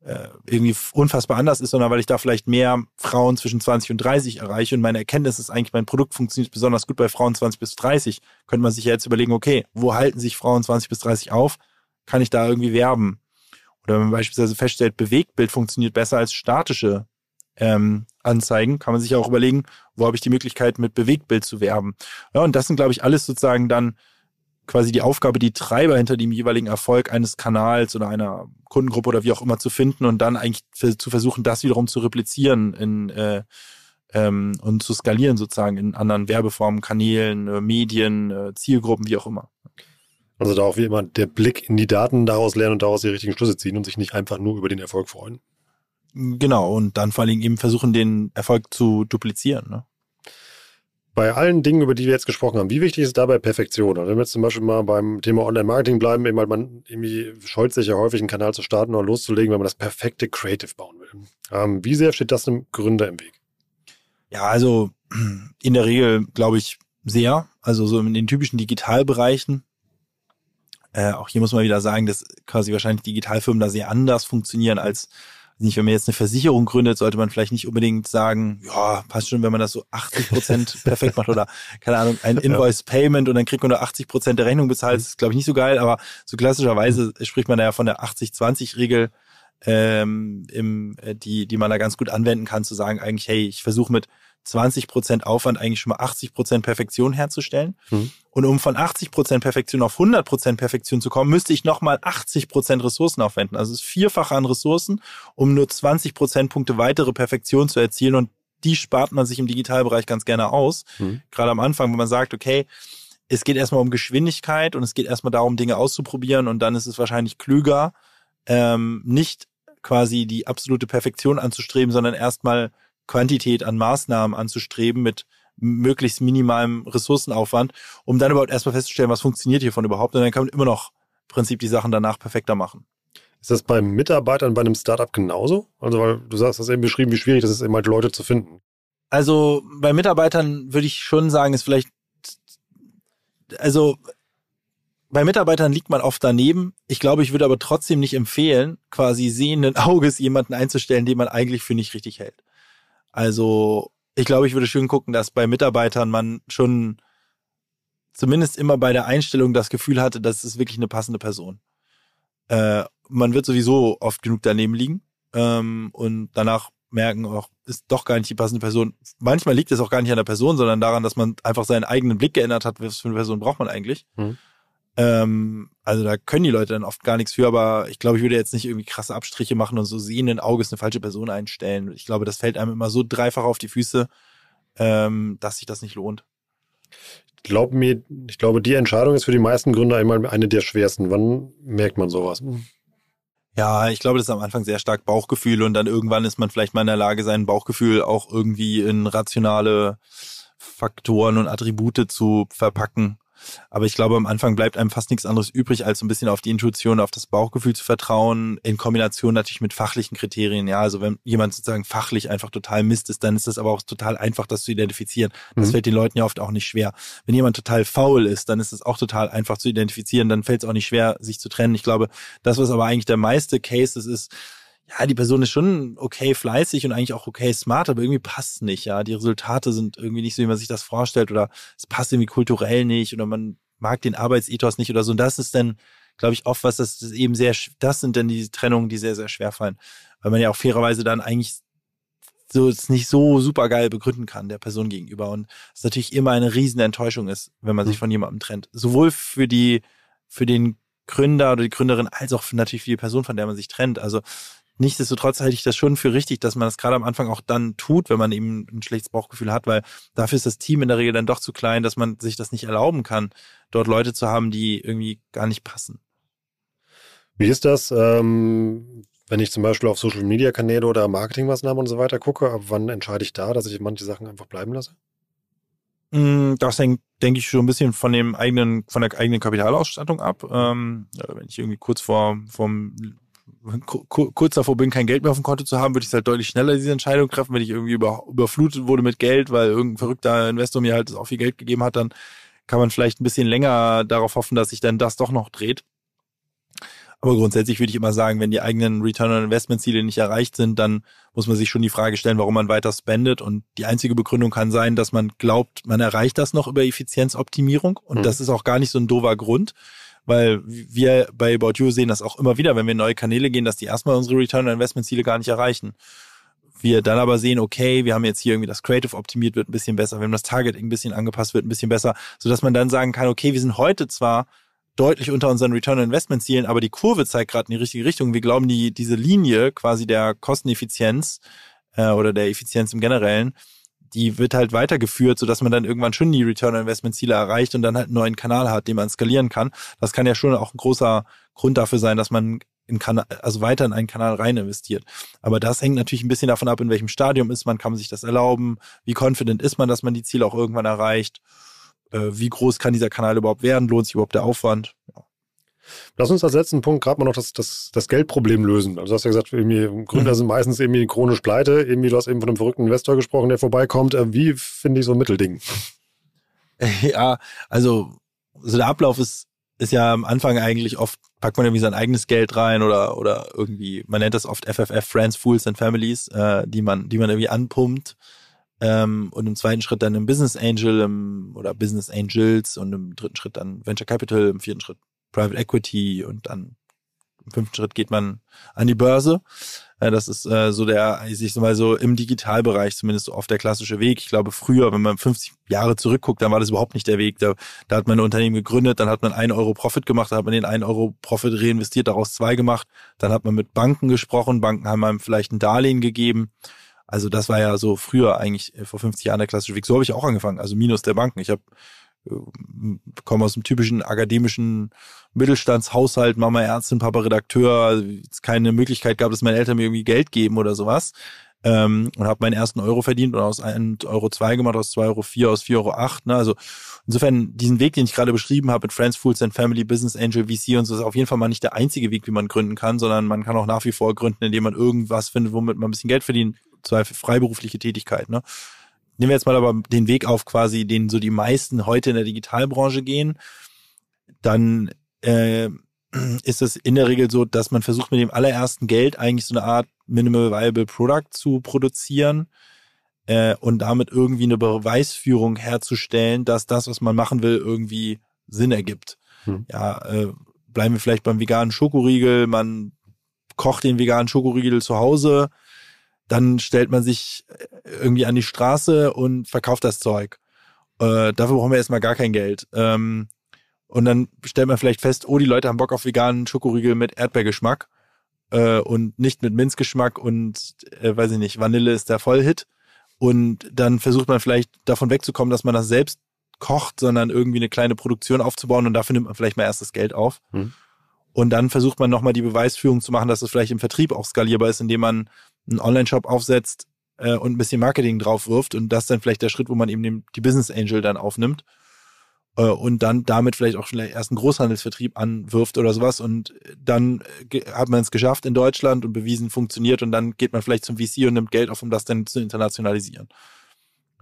äh, irgendwie unfassbar anders ist, sondern weil ich da vielleicht mehr Frauen zwischen 20 und 30 erreiche und meine Erkenntnis ist eigentlich, mein Produkt funktioniert besonders gut bei Frauen 20 bis 30. Könnte man sich ja jetzt überlegen, okay, wo halten sich Frauen 20 bis 30 auf? Kann ich da irgendwie werben? Oder wenn man beispielsweise feststellt, Bewegtbild funktioniert besser als statische ähm, Anzeigen, kann man sich auch überlegen, wo habe ich die Möglichkeit, mit Bewegtbild zu werben. Ja, und das sind, glaube ich, alles sozusagen dann quasi die Aufgabe, die Treiber hinter dem jeweiligen Erfolg eines Kanals oder einer Kundengruppe oder wie auch immer zu finden und dann eigentlich zu versuchen, das wiederum zu replizieren in, äh, ähm, und zu skalieren sozusagen in anderen Werbeformen, Kanälen, äh, Medien, äh, Zielgruppen, wie auch immer. Also da auch wie immer der Blick in die Daten daraus lernen und daraus die richtigen Schlüsse ziehen und sich nicht einfach nur über den Erfolg freuen. Genau, und dann vor allen Dingen eben versuchen, den Erfolg zu duplizieren. Ne? Bei allen Dingen, über die wir jetzt gesprochen haben, wie wichtig ist dabei Perfektion? Also wenn wir jetzt zum Beispiel mal beim Thema Online-Marketing bleiben, eben, weil man irgendwie scheut sich ja häufig, einen Kanal zu starten oder loszulegen, wenn man das perfekte Creative bauen will. Ähm, wie sehr steht das einem Gründer im Weg? Ja, also in der Regel glaube ich sehr. Also so in den typischen Digitalbereichen. Äh, auch hier muss man wieder sagen, dass quasi wahrscheinlich Digitalfirmen da sehr anders funktionieren als nicht, wenn man jetzt eine Versicherung gründet, sollte man vielleicht nicht unbedingt sagen, ja, passt schon, wenn man das so 80 Prozent perfekt macht oder, keine Ahnung, ein Invoice-Payment und dann kriegt man nur 80 Prozent der Rechnung bezahlt. Das ist, glaube ich, nicht so geil, aber so klassischerweise spricht man da ja von der 80-20-Regel, ähm, im, äh, die, die man da ganz gut anwenden kann, zu sagen, eigentlich, hey, ich versuche mit 20 Prozent Aufwand eigentlich schon mal 80 Prozent Perfektion herzustellen. Mhm. Und um von 80 Prozent Perfektion auf 100 Prozent Perfektion zu kommen, müsste ich nochmal 80 Prozent Ressourcen aufwenden. Also es ist vierfache an Ressourcen, um nur 20 Prozentpunkte weitere Perfektion zu erzielen. Und die spart man sich im Digitalbereich ganz gerne aus. Mhm. Gerade am Anfang, wo man sagt, okay, es geht erstmal um Geschwindigkeit und es geht erstmal darum, Dinge auszuprobieren. Und dann ist es wahrscheinlich klüger, ähm, nicht quasi die absolute Perfektion anzustreben, sondern erstmal Quantität an Maßnahmen anzustreben mit möglichst minimalem Ressourcenaufwand, um dann überhaupt erstmal festzustellen, was funktioniert hiervon überhaupt. Und dann kann man immer noch im Prinzip die Sachen danach perfekter machen. Ist das bei Mitarbeitern bei einem Startup genauso? Also, weil du sagst, hast eben beschrieben, wie schwierig das ist, eben halt Leute zu finden. Also, bei Mitarbeitern würde ich schon sagen, ist vielleicht, also, bei Mitarbeitern liegt man oft daneben. Ich glaube, ich würde aber trotzdem nicht empfehlen, quasi sehenden Auges jemanden einzustellen, den man eigentlich für nicht richtig hält. Also ich glaube, ich würde schön gucken, dass bei Mitarbeitern man schon zumindest immer bei der Einstellung das Gefühl hatte, das ist wirklich eine passende Person. Äh, man wird sowieso oft genug daneben liegen ähm, und danach merken, auch ist doch gar nicht die passende Person. Manchmal liegt es auch gar nicht an der Person, sondern daran, dass man einfach seinen eigenen Blick geändert hat, was für eine Person braucht man eigentlich. Mhm. Ähm, also da können die Leute dann oft gar nichts für, aber ich glaube, ich würde jetzt nicht irgendwie krasse Abstriche machen und so sehenden Auges eine falsche Person einstellen. Ich glaube, das fällt einem immer so dreifach auf die Füße, ähm, dass sich das nicht lohnt. Ich glaube mir, ich glaube, die Entscheidung ist für die meisten Gründer immer eine der schwersten. Wann merkt man sowas? Ja, ich glaube, das ist am Anfang sehr stark Bauchgefühl und dann irgendwann ist man vielleicht mal in der Lage, sein Bauchgefühl auch irgendwie in rationale Faktoren und Attribute zu verpacken Aber ich glaube, am Anfang bleibt einem fast nichts anderes übrig, als so ein bisschen auf die Intuition, auf das Bauchgefühl zu vertrauen, in Kombination natürlich mit fachlichen Kriterien. Ja, also wenn jemand sozusagen fachlich einfach total Mist ist, dann ist das aber auch total einfach, das zu identifizieren. Das mhm. fällt den Leuten ja oft auch nicht schwer. Wenn jemand total faul ist, dann ist es auch total einfach zu identifizieren, dann fällt es auch nicht schwer, sich zu trennen. Ich glaube, das, was aber eigentlich der meiste Case ist, ist, ja, die Person ist schon okay fleißig und eigentlich auch okay smart, aber irgendwie passt nicht, ja. Die Resultate sind irgendwie nicht so, wie man sich das vorstellt oder es passt irgendwie kulturell nicht oder man mag den Arbeitsethos nicht oder so. Und das ist dann, glaube ich, oft was, das ist eben sehr, das sind dann die Trennungen, die sehr, sehr schwer fallen. Weil man ja auch fairerweise dann eigentlich so es nicht so super geil begründen kann der Person gegenüber und es natürlich immer eine riesen Enttäuschung ist, wenn man sich mhm. von jemandem trennt. Sowohl für die, für den Gründer oder die Gründerin als auch natürlich für die Person, von der man sich trennt. Also Nichtsdestotrotz halte ich das schon für richtig, dass man das gerade am Anfang auch dann tut, wenn man eben ein schlechtes Bauchgefühl hat, weil dafür ist das Team in der Regel dann doch zu klein, dass man sich das nicht erlauben kann, dort Leute zu haben, die irgendwie gar nicht passen. Wie ist das, ähm, wenn ich zum Beispiel auf Social Media Kanäle oder Marketingmaßnahmen und so weiter gucke? Ab wann entscheide ich da, dass ich manche Sachen einfach bleiben lasse? Mm, das hängt, denke ich, schon ein bisschen von dem eigenen, von der eigenen Kapitalausstattung ab. Ähm, wenn ich irgendwie kurz vor vom kurz davor bin, kein Geld mehr auf dem Konto zu haben, würde ich halt deutlich schneller diese Entscheidung treffen. Wenn ich irgendwie über, überflutet wurde mit Geld, weil irgendein verrückter Investor mir halt auch viel Geld gegeben hat, dann kann man vielleicht ein bisschen länger darauf hoffen, dass sich dann das doch noch dreht. Aber grundsätzlich würde ich immer sagen, wenn die eigenen Return on Investment Ziele nicht erreicht sind, dann muss man sich schon die Frage stellen, warum man weiter spendet. Und die einzige Begründung kann sein, dass man glaubt, man erreicht das noch über Effizienzoptimierung. Und mhm. das ist auch gar nicht so ein doofer Grund weil wir bei About You sehen das auch immer wieder, wenn wir in neue Kanäle gehen, dass die erstmal unsere Return on Investment Ziele gar nicht erreichen. Wir dann aber sehen, okay, wir haben jetzt hier irgendwie das Creative optimiert, wird ein bisschen besser, wir haben das Targeting ein bisschen angepasst, wird ein bisschen besser, sodass man dann sagen kann, okay, wir sind heute zwar deutlich unter unseren Return on Investment Zielen, aber die Kurve zeigt gerade in die richtige Richtung. Wir glauben, die, diese Linie quasi der Kosteneffizienz äh, oder der Effizienz im Generellen, die wird halt weitergeführt, sodass man dann irgendwann schon die Return on Investment Ziele erreicht und dann halt einen neuen Kanal hat, den man skalieren kann. Das kann ja schon auch ein großer Grund dafür sein, dass man in Kanal, also weiter in einen Kanal rein investiert. Aber das hängt natürlich ein bisschen davon ab, in welchem Stadium ist man, kann man sich das erlauben, wie confident ist man, dass man die Ziele auch irgendwann erreicht, äh, wie groß kann dieser Kanal überhaupt werden, lohnt sich überhaupt der Aufwand. Ja. Lass uns als letzten Punkt gerade mal noch das, das, das Geldproblem lösen. Also du hast ja gesagt, irgendwie Gründer mhm. sind meistens irgendwie chronisch pleite. Irgendwie, du hast eben von einem verrückten Investor gesprochen, der vorbeikommt. Äh, wie finde ich so ein Mittelding? Ja, also, also der Ablauf ist, ist ja am Anfang eigentlich oft, packt man irgendwie sein eigenes Geld rein oder, oder irgendwie, man nennt das oft FFF, Friends, Fools and Families, äh, die man, die man irgendwie anpumpt. Ähm, und im zweiten Schritt dann im Business Angel im, oder Business Angels und im dritten Schritt dann Venture Capital, im vierten Schritt Private Equity und dann im fünften Schritt geht man an die Börse. Äh, das ist äh, so der, ich sag mal so im Digitalbereich zumindest oft der klassische Weg. Ich glaube, früher, wenn man 50 Jahre zurückguckt, dann war das überhaupt nicht der Weg. Da, da hat man ein Unternehmen gegründet, dann hat man einen Euro Profit gemacht, dann hat man den einen Euro Profit reinvestiert, daraus zwei gemacht. Dann hat man mit Banken gesprochen, Banken haben einem vielleicht ein Darlehen gegeben. Also das war ja so früher eigentlich äh, vor 50 Jahren der klassische Weg. So habe ich auch angefangen, also minus der Banken. Ich habe komme aus dem typischen akademischen Mittelstandshaushalt, Mama Ärztin, Papa Redakteur, es keine Möglichkeit gab, dass meine Eltern mir irgendwie Geld geben oder sowas. Ähm, und habe meinen ersten Euro verdient und aus 1 Euro 2 gemacht, aus 2 Euro 4, aus 4 Euro 8. Ne? Also insofern, diesen Weg, den ich gerade beschrieben habe mit Friends, Fools and Family, Business Angel, VC und so, ist auf jeden Fall mal nicht der einzige Weg, wie man gründen kann, sondern man kann auch nach wie vor gründen, indem man irgendwas findet, womit man ein bisschen Geld verdient, Zweifel freiberufliche Tätigkeit. Ne? Nehmen wir jetzt mal aber den Weg auf quasi, den so die meisten heute in der Digitalbranche gehen, dann äh, ist es in der Regel so, dass man versucht mit dem allerersten Geld eigentlich so eine Art Minimal Viable Product zu produzieren äh, und damit irgendwie eine Beweisführung herzustellen, dass das, was man machen will, irgendwie Sinn ergibt. Hm. Ja, äh, bleiben wir vielleicht beim veganen Schokoriegel, man kocht den veganen Schokoriegel zu Hause, dann stellt man sich äh, irgendwie an die Straße und verkauft das Zeug. Äh, dafür brauchen wir erstmal gar kein Geld. Ähm, und dann stellt man vielleicht fest, oh, die Leute haben Bock auf veganen Schokoriegel mit Erdbeergeschmack äh, und nicht mit Minzgeschmack und, äh, weiß ich nicht, Vanille ist der Vollhit. Und dann versucht man vielleicht davon wegzukommen, dass man das selbst kocht, sondern irgendwie eine kleine Produktion aufzubauen und dafür nimmt man vielleicht mal erst das Geld auf. Mhm. Und dann versucht man nochmal die Beweisführung zu machen, dass es vielleicht im Vertrieb auch skalierbar ist, indem man einen Online-Shop aufsetzt äh, und ein bisschen Marketing drauf wirft und das dann vielleicht der Schritt, wo man eben den, die Business Angel dann aufnimmt. äh, und dann damit vielleicht auch vielleicht erst einen Großhandelsvertrieb anwirft oder sowas und dann äh, hat man es geschafft in Deutschland und bewiesen, funktioniert und dann geht man vielleicht zum VC und nimmt Geld auf, um das dann zu internationalisieren.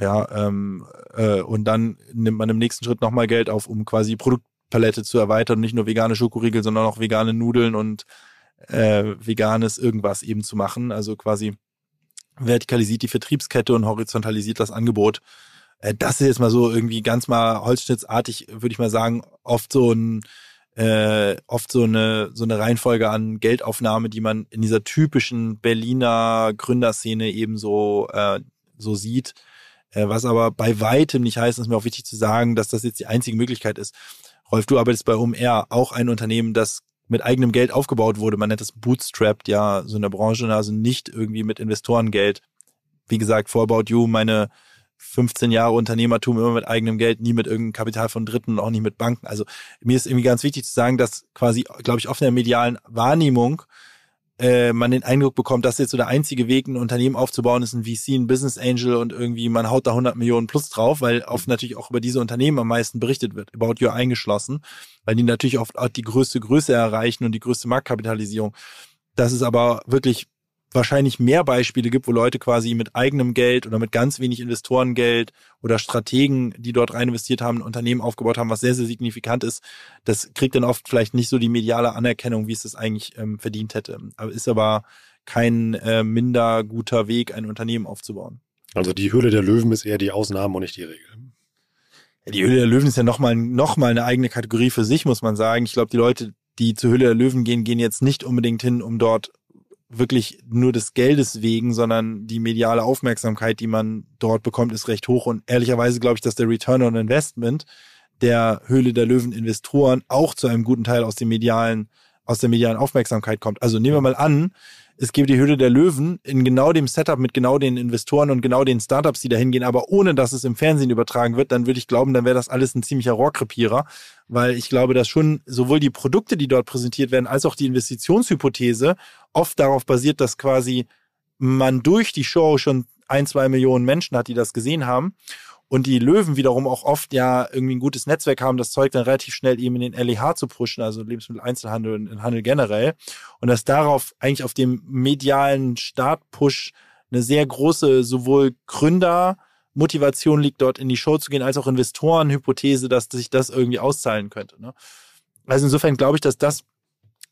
Ja, ähm, äh, und dann nimmt man im nächsten Schritt nochmal Geld auf, um quasi Produktpalette zu erweitern, nicht nur vegane Schokoriegel, sondern auch vegane Nudeln und äh, veganes irgendwas eben zu machen. Also quasi vertikalisiert die Vertriebskette und horizontalisiert das Angebot. Äh, das ist jetzt mal so irgendwie ganz mal holzschnittsartig, würde ich mal sagen, oft so ein äh, oft so eine so eine Reihenfolge an Geldaufnahme, die man in dieser typischen Berliner Gründerszene eben so äh, so sieht. Äh, was aber bei weitem nicht heißt, ist mir auch wichtig zu sagen, dass das jetzt die einzige Möglichkeit ist. Rolf, du arbeitest bei OMR, auch ein Unternehmen, das mit eigenem Geld aufgebaut wurde. Man nennt das Bootstrapped, ja, so in der Branche, also nicht irgendwie mit Investorengeld. Wie gesagt, for About You, meine 15 Jahre Unternehmertum immer mit eigenem Geld, nie mit irgendeinem Kapital von Dritten und auch nicht mit Banken. Also mir ist irgendwie ganz wichtig zu sagen, dass quasi, glaube ich, in der medialen Wahrnehmung äh, man den Eindruck bekommt, dass jetzt so der einzige Weg, ein Unternehmen aufzubauen, ist ein VC, ein Business Angel und irgendwie man haut da 100 Millionen plus drauf, weil oft natürlich auch über diese Unternehmen am meisten berichtet wird, About You eingeschlossen, weil die natürlich oft auch die größte Größe erreichen und die größte Marktkapitalisierung. Das ist aber wirklich wahrscheinlich mehr Beispiele gibt, wo Leute quasi mit eigenem Geld oder mit ganz wenig Investorengeld oder Strategen, die dort rein investiert haben, ein Unternehmen aufgebaut haben, was sehr, sehr signifikant ist. Das kriegt dann oft vielleicht nicht so die mediale Anerkennung, wie es das eigentlich ähm, verdient hätte. Aber ist aber kein äh, minder guter Weg, ein Unternehmen aufzubauen. Also die Höhle der Löwen ist eher die Ausnahme und nicht die Regel. Die Höhle der Löwen ist ja nochmal noch mal eine eigene Kategorie für sich, muss man sagen. Ich glaube, die Leute, die zur Höhle der Löwen gehen, gehen jetzt nicht unbedingt hin, um dort wirklich nur des Geldes wegen, sondern die mediale Aufmerksamkeit, die man dort bekommt, ist recht hoch. Und ehrlicherweise glaube ich, dass der Return on Investment der Höhle der Löwen Investoren auch zu einem guten Teil aus dem medialen, aus der medialen Aufmerksamkeit kommt. Also nehmen wir mal an, es gäbe die Höhle der Löwen in genau dem Setup mit genau den Investoren und genau den Startups, die da hingehen, aber ohne dass es im Fernsehen übertragen wird, dann würde ich glauben, dann wäre das alles ein ziemlicher Rohrkrepierer, weil ich glaube, dass schon sowohl die Produkte, die dort präsentiert werden, als auch die Investitionshypothese oft darauf basiert, dass quasi man durch die Show schon ein, zwei Millionen Menschen hat, die das gesehen haben und die Löwen wiederum auch oft ja irgendwie ein gutes Netzwerk haben, das Zeug dann relativ schnell eben in den LEH zu pushen, also Lebensmitteleinzelhandel und Handel generell. Und dass darauf eigentlich auf dem medialen Startpush eine sehr große sowohl Gründermotivation liegt, dort in die Show zu gehen, als auch Investorenhypothese, dass sich das irgendwie auszahlen könnte. Ne? Also insofern glaube ich, dass das,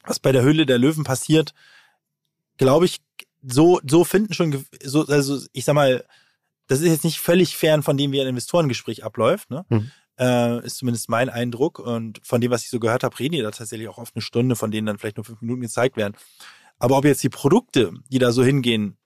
was bei der Höhle der Löwen passiert, glaube ich, so, so finden schon, so, also ich sag mal, das ist jetzt nicht völlig fern von dem, wie ein Investorengespräch abläuft. Ne? Mhm. Äh, ist zumindest mein Eindruck. Und von dem, was ich so gehört habe, reden die da tatsächlich auch oft eine Stunde, von denen dann vielleicht nur fünf Minuten gezeigt werden. Aber ob jetzt die Produkte, die da so hingehen,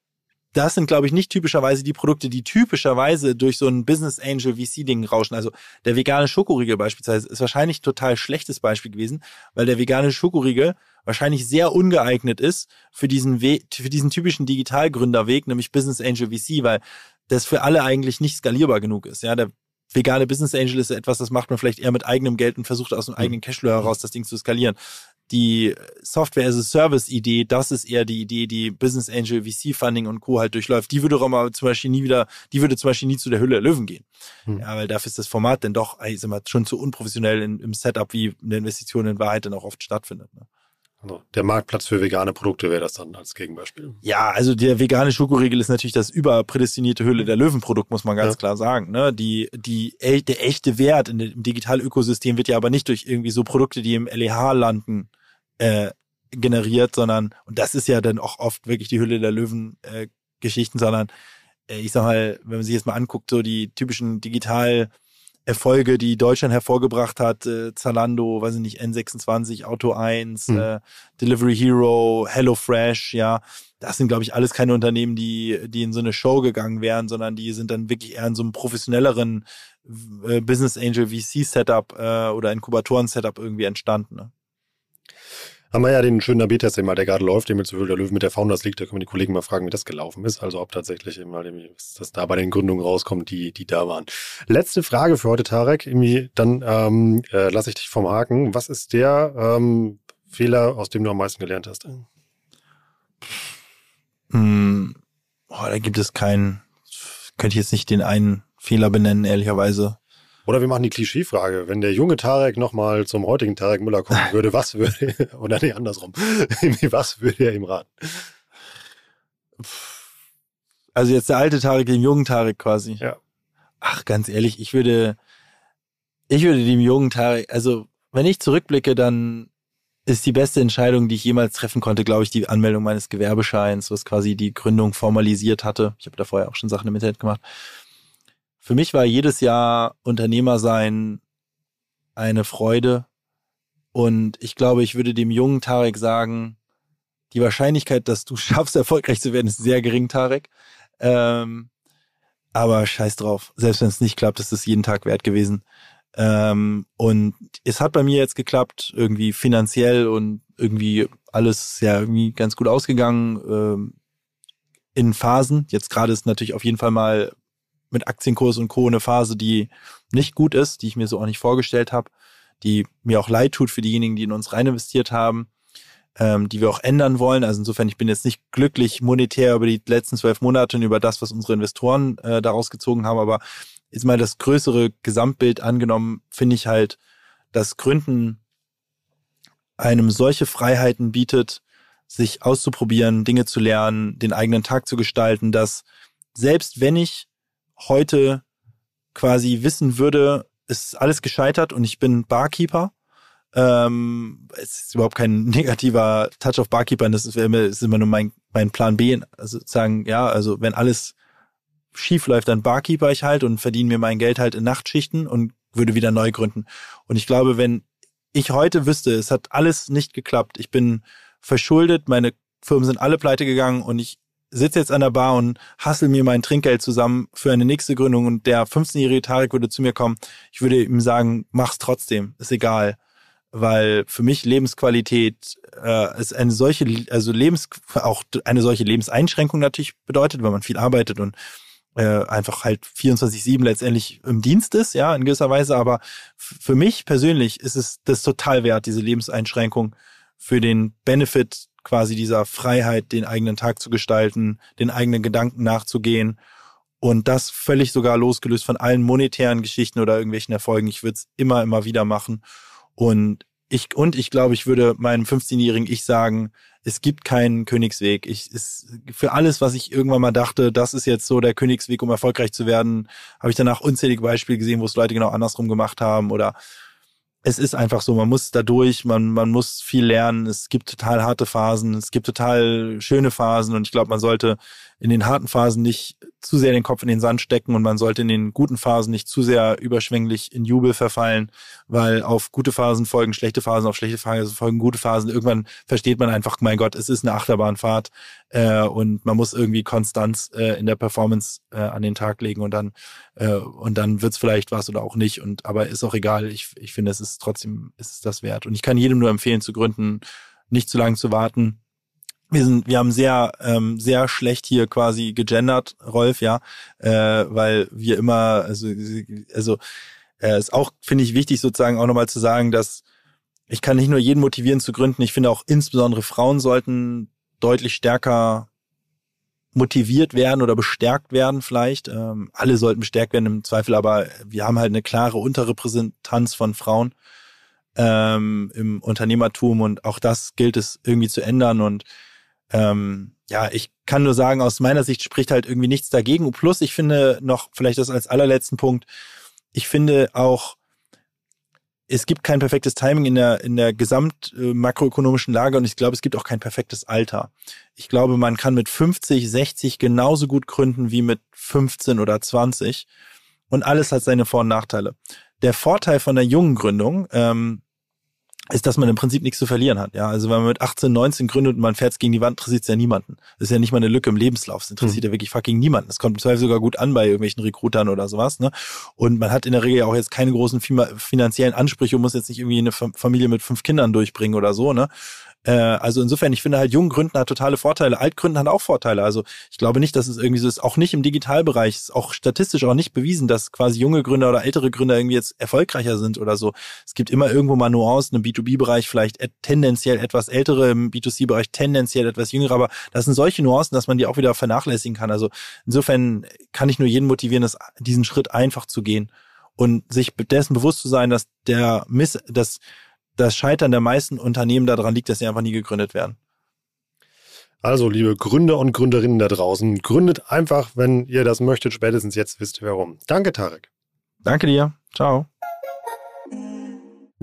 das sind, glaube ich, nicht typischerweise die Produkte, die typischerweise durch so ein Business Angel VC-Ding rauschen. Also der vegane Schokoriegel beispielsweise ist wahrscheinlich total schlechtes Beispiel gewesen, weil der vegane Schokoriegel wahrscheinlich sehr ungeeignet ist für diesen Weg, für diesen typischen Digitalgründerweg, nämlich Business Angel VC, weil das für alle eigentlich nicht skalierbar genug ist. Ja, der vegane Business Angel ist etwas, das macht man vielleicht eher mit eigenem Geld und versucht aus einem eigenen Cashflow heraus das Ding zu skalieren. Die Software as a Service Idee, das ist eher die Idee, die Business Angel VC Funding und Co. halt durchläuft. Die würde mal zum Beispiel nie wieder, die würde zum Beispiel nie zu der Hülle der Löwen gehen. Hm. Ja, weil dafür ist das Format denn doch, ich sag mal, schon zu unprofessionell in, im Setup, wie eine Investition in Wahrheit dann auch oft stattfindet. Ne? Also der Marktplatz für vegane Produkte wäre das dann als Gegenbeispiel. Ja, also der vegane Schokoriegel ist natürlich das überprädestinierte Höhle der Löwen-Produkt, muss man ganz ja. klar sagen. Ne? Die, die, der echte Wert in dem Digitalökosystem wird ja aber nicht durch irgendwie so Produkte, die im LEH landen, äh, generiert, sondern, und das ist ja dann auch oft wirklich die Hülle der Löwen-Geschichten, äh, sondern äh, ich sag mal, wenn man sich jetzt mal anguckt, so die typischen Digital- Erfolge, die Deutschland hervorgebracht hat, äh, Zalando, weiß ich nicht, N26, Auto 1, mhm. äh, Delivery Hero, HelloFresh, ja, das sind, glaube ich, alles keine Unternehmen, die, die in so eine Show gegangen wären, sondern die sind dann wirklich eher in so einem professionelleren äh, Business Angel VC Setup äh, oder Inkubatoren Setup irgendwie entstanden. Ne? Haben wir ja den schönen AB-Test, der gerade läuft, den mit so der Löwen mit der Founders League, da können wir die Kollegen mal fragen, wie das gelaufen ist. Also ob tatsächlich immer, dass da bei den Gründungen rauskommt, die, die da waren. Letzte Frage für heute, Tarek. Irgendwie, dann ähm, äh, lasse ich dich vom Haken. Was ist der ähm, Fehler, aus dem du am meisten gelernt hast? Hm, oh, da gibt es keinen, könnte ich jetzt nicht den einen Fehler benennen, ehrlicherweise. Oder wir machen die Klischeefrage. Wenn der junge Tarek nochmal zum heutigen Tarek Müller kommen würde, was würde, oder nee, andersrum, was würde er ihm raten? Also jetzt der alte Tarek, den jungen Tarek quasi. Ja. Ach, ganz ehrlich, ich würde, ich würde dem jungen Tarek, also wenn ich zurückblicke, dann ist die beste Entscheidung, die ich jemals treffen konnte, glaube ich, die Anmeldung meines Gewerbescheins, was quasi die Gründung formalisiert hatte. Ich habe da vorher auch schon Sachen im Internet gemacht. Für mich war jedes Jahr Unternehmer sein eine Freude. Und ich glaube, ich würde dem jungen Tarek sagen, die Wahrscheinlichkeit, dass du schaffst, erfolgreich zu werden, ist sehr gering, Tarek. Ähm, aber scheiß drauf. Selbst wenn es nicht klappt, ist es jeden Tag wert gewesen. Ähm, und es hat bei mir jetzt geklappt, irgendwie finanziell und irgendwie alles ja irgendwie ganz gut ausgegangen ähm, in Phasen. Jetzt gerade ist natürlich auf jeden Fall mal mit Aktienkurs und Co. eine Phase, die nicht gut ist, die ich mir so auch nicht vorgestellt habe, die mir auch leid tut für diejenigen, die in uns rein investiert haben, ähm, die wir auch ändern wollen. Also insofern, ich bin jetzt nicht glücklich monetär über die letzten zwölf Monate und über das, was unsere Investoren äh, daraus gezogen haben, aber jetzt mal das größere Gesamtbild angenommen, finde ich halt, dass Gründen einem solche Freiheiten bietet, sich auszuprobieren, Dinge zu lernen, den eigenen Tag zu gestalten, dass selbst wenn ich heute quasi wissen würde, ist alles gescheitert und ich bin Barkeeper, ähm, es ist überhaupt kein negativer Touch auf Barkeeper, das ist, ist immer nur mein, mein Plan B, also sagen, ja, also wenn alles schief läuft, dann Barkeeper ich halt und verdiene mir mein Geld halt in Nachtschichten und würde wieder neu gründen. Und ich glaube, wenn ich heute wüsste, es hat alles nicht geklappt, ich bin verschuldet, meine Firmen sind alle pleite gegangen und ich sitze jetzt an der Bar und hassel mir mein Trinkgeld zusammen für eine nächste Gründung und der 15-jährige Tarek würde zu mir kommen, ich würde ihm sagen, mach's trotzdem, ist egal. Weil für mich Lebensqualität äh, ist eine solche, also Lebens, auch eine solche Lebenseinschränkung natürlich bedeutet, weil man viel arbeitet und äh, einfach halt 24-7 letztendlich im Dienst ist, ja, in gewisser Weise. Aber für mich persönlich ist es das total wert, diese Lebenseinschränkung für den Benefit quasi dieser Freiheit, den eigenen Tag zu gestalten, den eigenen Gedanken nachzugehen. Und das völlig sogar losgelöst von allen monetären Geschichten oder irgendwelchen Erfolgen. Ich würde es immer, immer wieder machen. Und ich, und ich glaube, ich würde meinem 15-jährigen Ich sagen, es gibt keinen Königsweg. Ich, ist, für alles, was ich irgendwann mal dachte, das ist jetzt so der Königsweg, um erfolgreich zu werden, habe ich danach unzählige Beispiele gesehen, wo es Leute genau andersrum gemacht haben oder es ist einfach so, man muss da durch, man, man muss viel lernen. Es gibt total harte Phasen, es gibt total schöne Phasen und ich glaube, man sollte in den harten Phasen nicht zu sehr den Kopf in den Sand stecken und man sollte in den guten Phasen nicht zu sehr überschwänglich in Jubel verfallen, weil auf gute Phasen folgen schlechte Phasen, auf schlechte Phasen folgen gute Phasen. Irgendwann versteht man einfach, mein Gott, es ist eine Achterbahnfahrt äh, und man muss irgendwie Konstanz äh, in der Performance äh, an den Tag legen und dann äh, und dann wird's vielleicht was oder auch nicht. Und aber ist auch egal. Ich, ich finde, es ist trotzdem ist es das wert. Und ich kann jedem nur empfehlen zu gründen, nicht zu lange zu warten wir sind, wir haben sehr, ähm, sehr schlecht hier quasi gegendert, Rolf, ja, äh, weil wir immer, also, also äh, ist auch, finde ich, wichtig sozusagen auch nochmal zu sagen, dass ich kann nicht nur jeden motivieren zu gründen, ich finde auch insbesondere Frauen sollten deutlich stärker motiviert werden oder bestärkt werden vielleicht. Ähm, alle sollten bestärkt werden im Zweifel, aber wir haben halt eine klare Unterrepräsentanz von Frauen ähm, im Unternehmertum und auch das gilt es irgendwie zu ändern und ähm, ja, ich kann nur sagen, aus meiner Sicht spricht halt irgendwie nichts dagegen. Und plus, ich finde noch, vielleicht das als allerletzten Punkt, ich finde auch, es gibt kein perfektes Timing in der, in der gesamt äh, makroökonomischen Lage und ich glaube, es gibt auch kein perfektes Alter. Ich glaube, man kann mit 50, 60 genauso gut gründen wie mit 15 oder 20 und alles hat seine Vor- und Nachteile. Der Vorteil von der jungen Gründung, ähm, ist, dass man im Prinzip nichts zu verlieren hat. Ja, also wenn man mit 18, 19 gründet und man fährt gegen die Wand, interessiert es ja niemanden. Das ist ja nicht mal eine Lücke im Lebenslauf. Das interessiert mhm. ja wirklich fucking niemanden. Das kommt im Zweifel sogar gut an bei irgendwelchen Recruitern oder sowas. Ne? Und man hat in der Regel auch jetzt keine großen finanziellen Ansprüche und muss jetzt nicht irgendwie eine Familie mit fünf Kindern durchbringen oder so. Ne? Äh, also insofern, ich finde halt, jungen Gründen hat totale Vorteile, Altgründen hat auch Vorteile. Also ich glaube nicht, dass es irgendwie so ist, auch nicht im Digitalbereich, ist auch statistisch auch nicht bewiesen, dass quasi junge Gründer oder ältere Gründer irgendwie jetzt erfolgreicher sind oder so. Es gibt immer irgendwo mal Nuancen im B2B-Bereich, vielleicht tendenziell etwas ältere, im B2C-Bereich tendenziell etwas jüngere, aber das sind solche Nuancen, dass man die auch wieder vernachlässigen kann. Also insofern kann ich nur jeden motivieren, das, diesen Schritt einfach zu gehen und sich dessen bewusst zu sein, dass der Miss, dass das Scheitern der meisten Unternehmen daran liegt, dass sie einfach nie gegründet werden. Also, liebe Gründer und Gründerinnen da draußen, gründet einfach, wenn ihr das möchtet. Spätestens jetzt wisst ihr warum. Danke, Tarek. Danke dir. Ciao.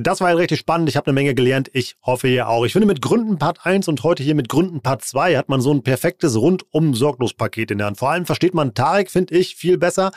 Das war ja richtig spannend. Ich habe eine Menge gelernt. Ich hoffe ihr auch. Ich finde, mit Gründen Part 1 und heute hier mit Gründen Part 2 hat man so ein perfektes Rundum-Sorglos-Paket in der Hand. Vor allem versteht man Tarek, finde ich, viel besser.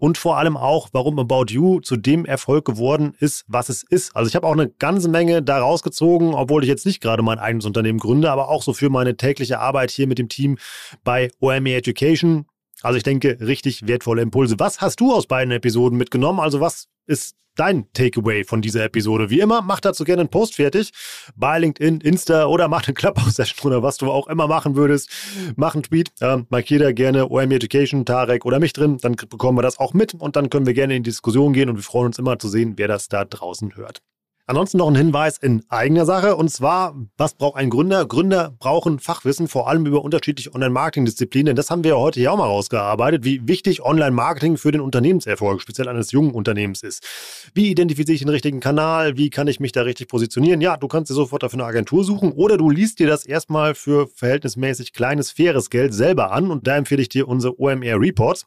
Und vor allem auch, warum About You zu dem Erfolg geworden ist, was es ist. Also ich habe auch eine ganze Menge da rausgezogen, obwohl ich jetzt nicht gerade mein eigenes Unternehmen gründe, aber auch so für meine tägliche Arbeit hier mit dem Team bei OME Education. Also ich denke, richtig wertvolle Impulse. Was hast du aus beiden Episoden mitgenommen? Also was ist dein Takeaway von dieser Episode. Wie immer, mach dazu gerne einen Post fertig bei LinkedIn, Insta oder mach eine Clubhouse-Session oder was du auch immer machen würdest. Mach einen Tweet, äh, markier da gerne OM Education, Tarek oder mich drin, dann bekommen wir das auch mit und dann können wir gerne in die Diskussion gehen und wir freuen uns immer zu sehen, wer das da draußen hört. Ansonsten noch ein Hinweis in eigener Sache und zwar, was braucht ein Gründer? Gründer brauchen Fachwissen, vor allem über unterschiedliche Online-Marketing-Disziplinen. Das haben wir ja heute hier auch mal rausgearbeitet, wie wichtig Online-Marketing für den Unternehmenserfolg, speziell eines jungen Unternehmens ist. Wie identifiziere ich den richtigen Kanal? Wie kann ich mich da richtig positionieren? Ja, du kannst dir sofort dafür eine Agentur suchen oder du liest dir das erstmal für verhältnismäßig kleines, faires Geld selber an und da empfehle ich dir unsere OMR Reports.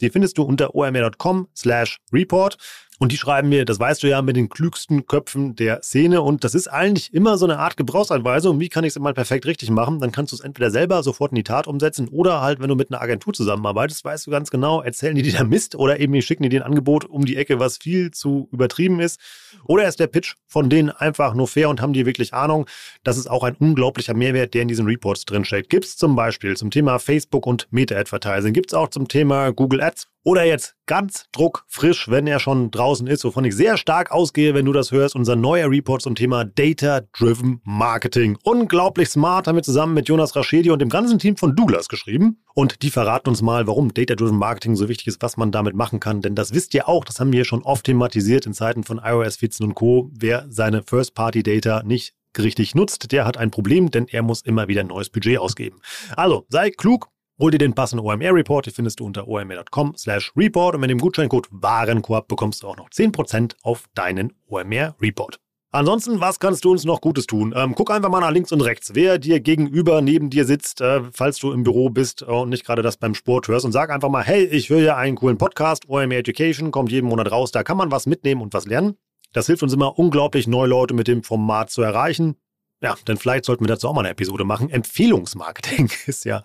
Die findest du unter omr.com slash report. Und die schreiben mir, das weißt du ja, mit den klügsten Köpfen der Szene. Und das ist eigentlich immer so eine Art Gebrauchsanweisung. Wie kann ich es mal perfekt richtig machen? Dann kannst du es entweder selber sofort in die Tat umsetzen oder halt, wenn du mit einer Agentur zusammenarbeitest, weißt du ganz genau, erzählen die dir da Mist oder eben schicken die dir ein Angebot um die Ecke, was viel zu übertrieben ist. Oder ist der Pitch von denen einfach nur fair und haben die wirklich Ahnung? Das ist auch ein unglaublicher Mehrwert, der in diesen Reports drinsteckt. Gibt es zum Beispiel zum Thema Facebook und Meta-Advertising, gibt es auch zum Thema Google Ads oder jetzt ganz druckfrisch, wenn er schon draußen ist, wovon ich sehr stark ausgehe, wenn du das hörst, unser neuer Report zum Thema Data-Driven Marketing. Unglaublich smart, haben wir zusammen mit Jonas Raschedi und dem ganzen Team von Douglas geschrieben. Und die verraten uns mal, warum Data-Driven Marketing so wichtig ist, was man damit machen kann. Denn das wisst ihr auch, das haben wir schon oft thematisiert in Zeiten von iOS 14 und Co. Wer seine First-Party-Data nicht richtig nutzt, der hat ein Problem, denn er muss immer wieder ein neues Budget ausgeben. Also, sei klug, Hol dir den passenden OMR-Report, den findest du unter omr.com slash report und mit dem Gutscheincode Warenkorb bekommst du auch noch 10% auf deinen OMR-Report. Ansonsten, was kannst du uns noch Gutes tun? Ähm, guck einfach mal nach links und rechts, wer dir gegenüber neben dir sitzt, äh, falls du im Büro bist und nicht gerade das beim Sport hörst und sag einfach mal, hey, ich höre ja einen coolen Podcast, OMR Education, kommt jeden Monat raus, da kann man was mitnehmen und was lernen. Das hilft uns immer unglaublich, neue Leute mit dem Format zu erreichen. Ja, denn vielleicht sollten wir dazu auch mal eine Episode machen. Empfehlungsmarketing ist ja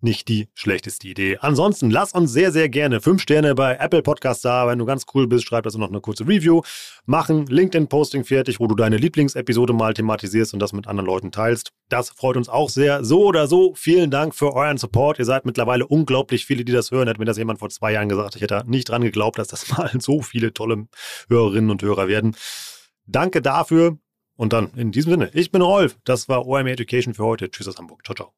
nicht die schlechteste Idee. Ansonsten lass uns sehr, sehr gerne fünf Sterne bei Apple Podcasts da. Wenn du ganz cool bist, schreib das noch eine kurze Review. Machen LinkedIn-Posting fertig, wo du deine Lieblingsepisode mal thematisierst und das mit anderen Leuten teilst. Das freut uns auch sehr. So oder so, vielen Dank für euren Support. Ihr seid mittlerweile unglaublich viele, die das hören. Hätte mir das jemand vor zwei Jahren gesagt, ich hätte nicht dran geglaubt, dass das mal so viele tolle Hörerinnen und Hörer werden. Danke dafür. Und dann in diesem Sinne, ich bin Rolf. Das war OMR Education für heute. Tschüss aus Hamburg. Ciao, ciao.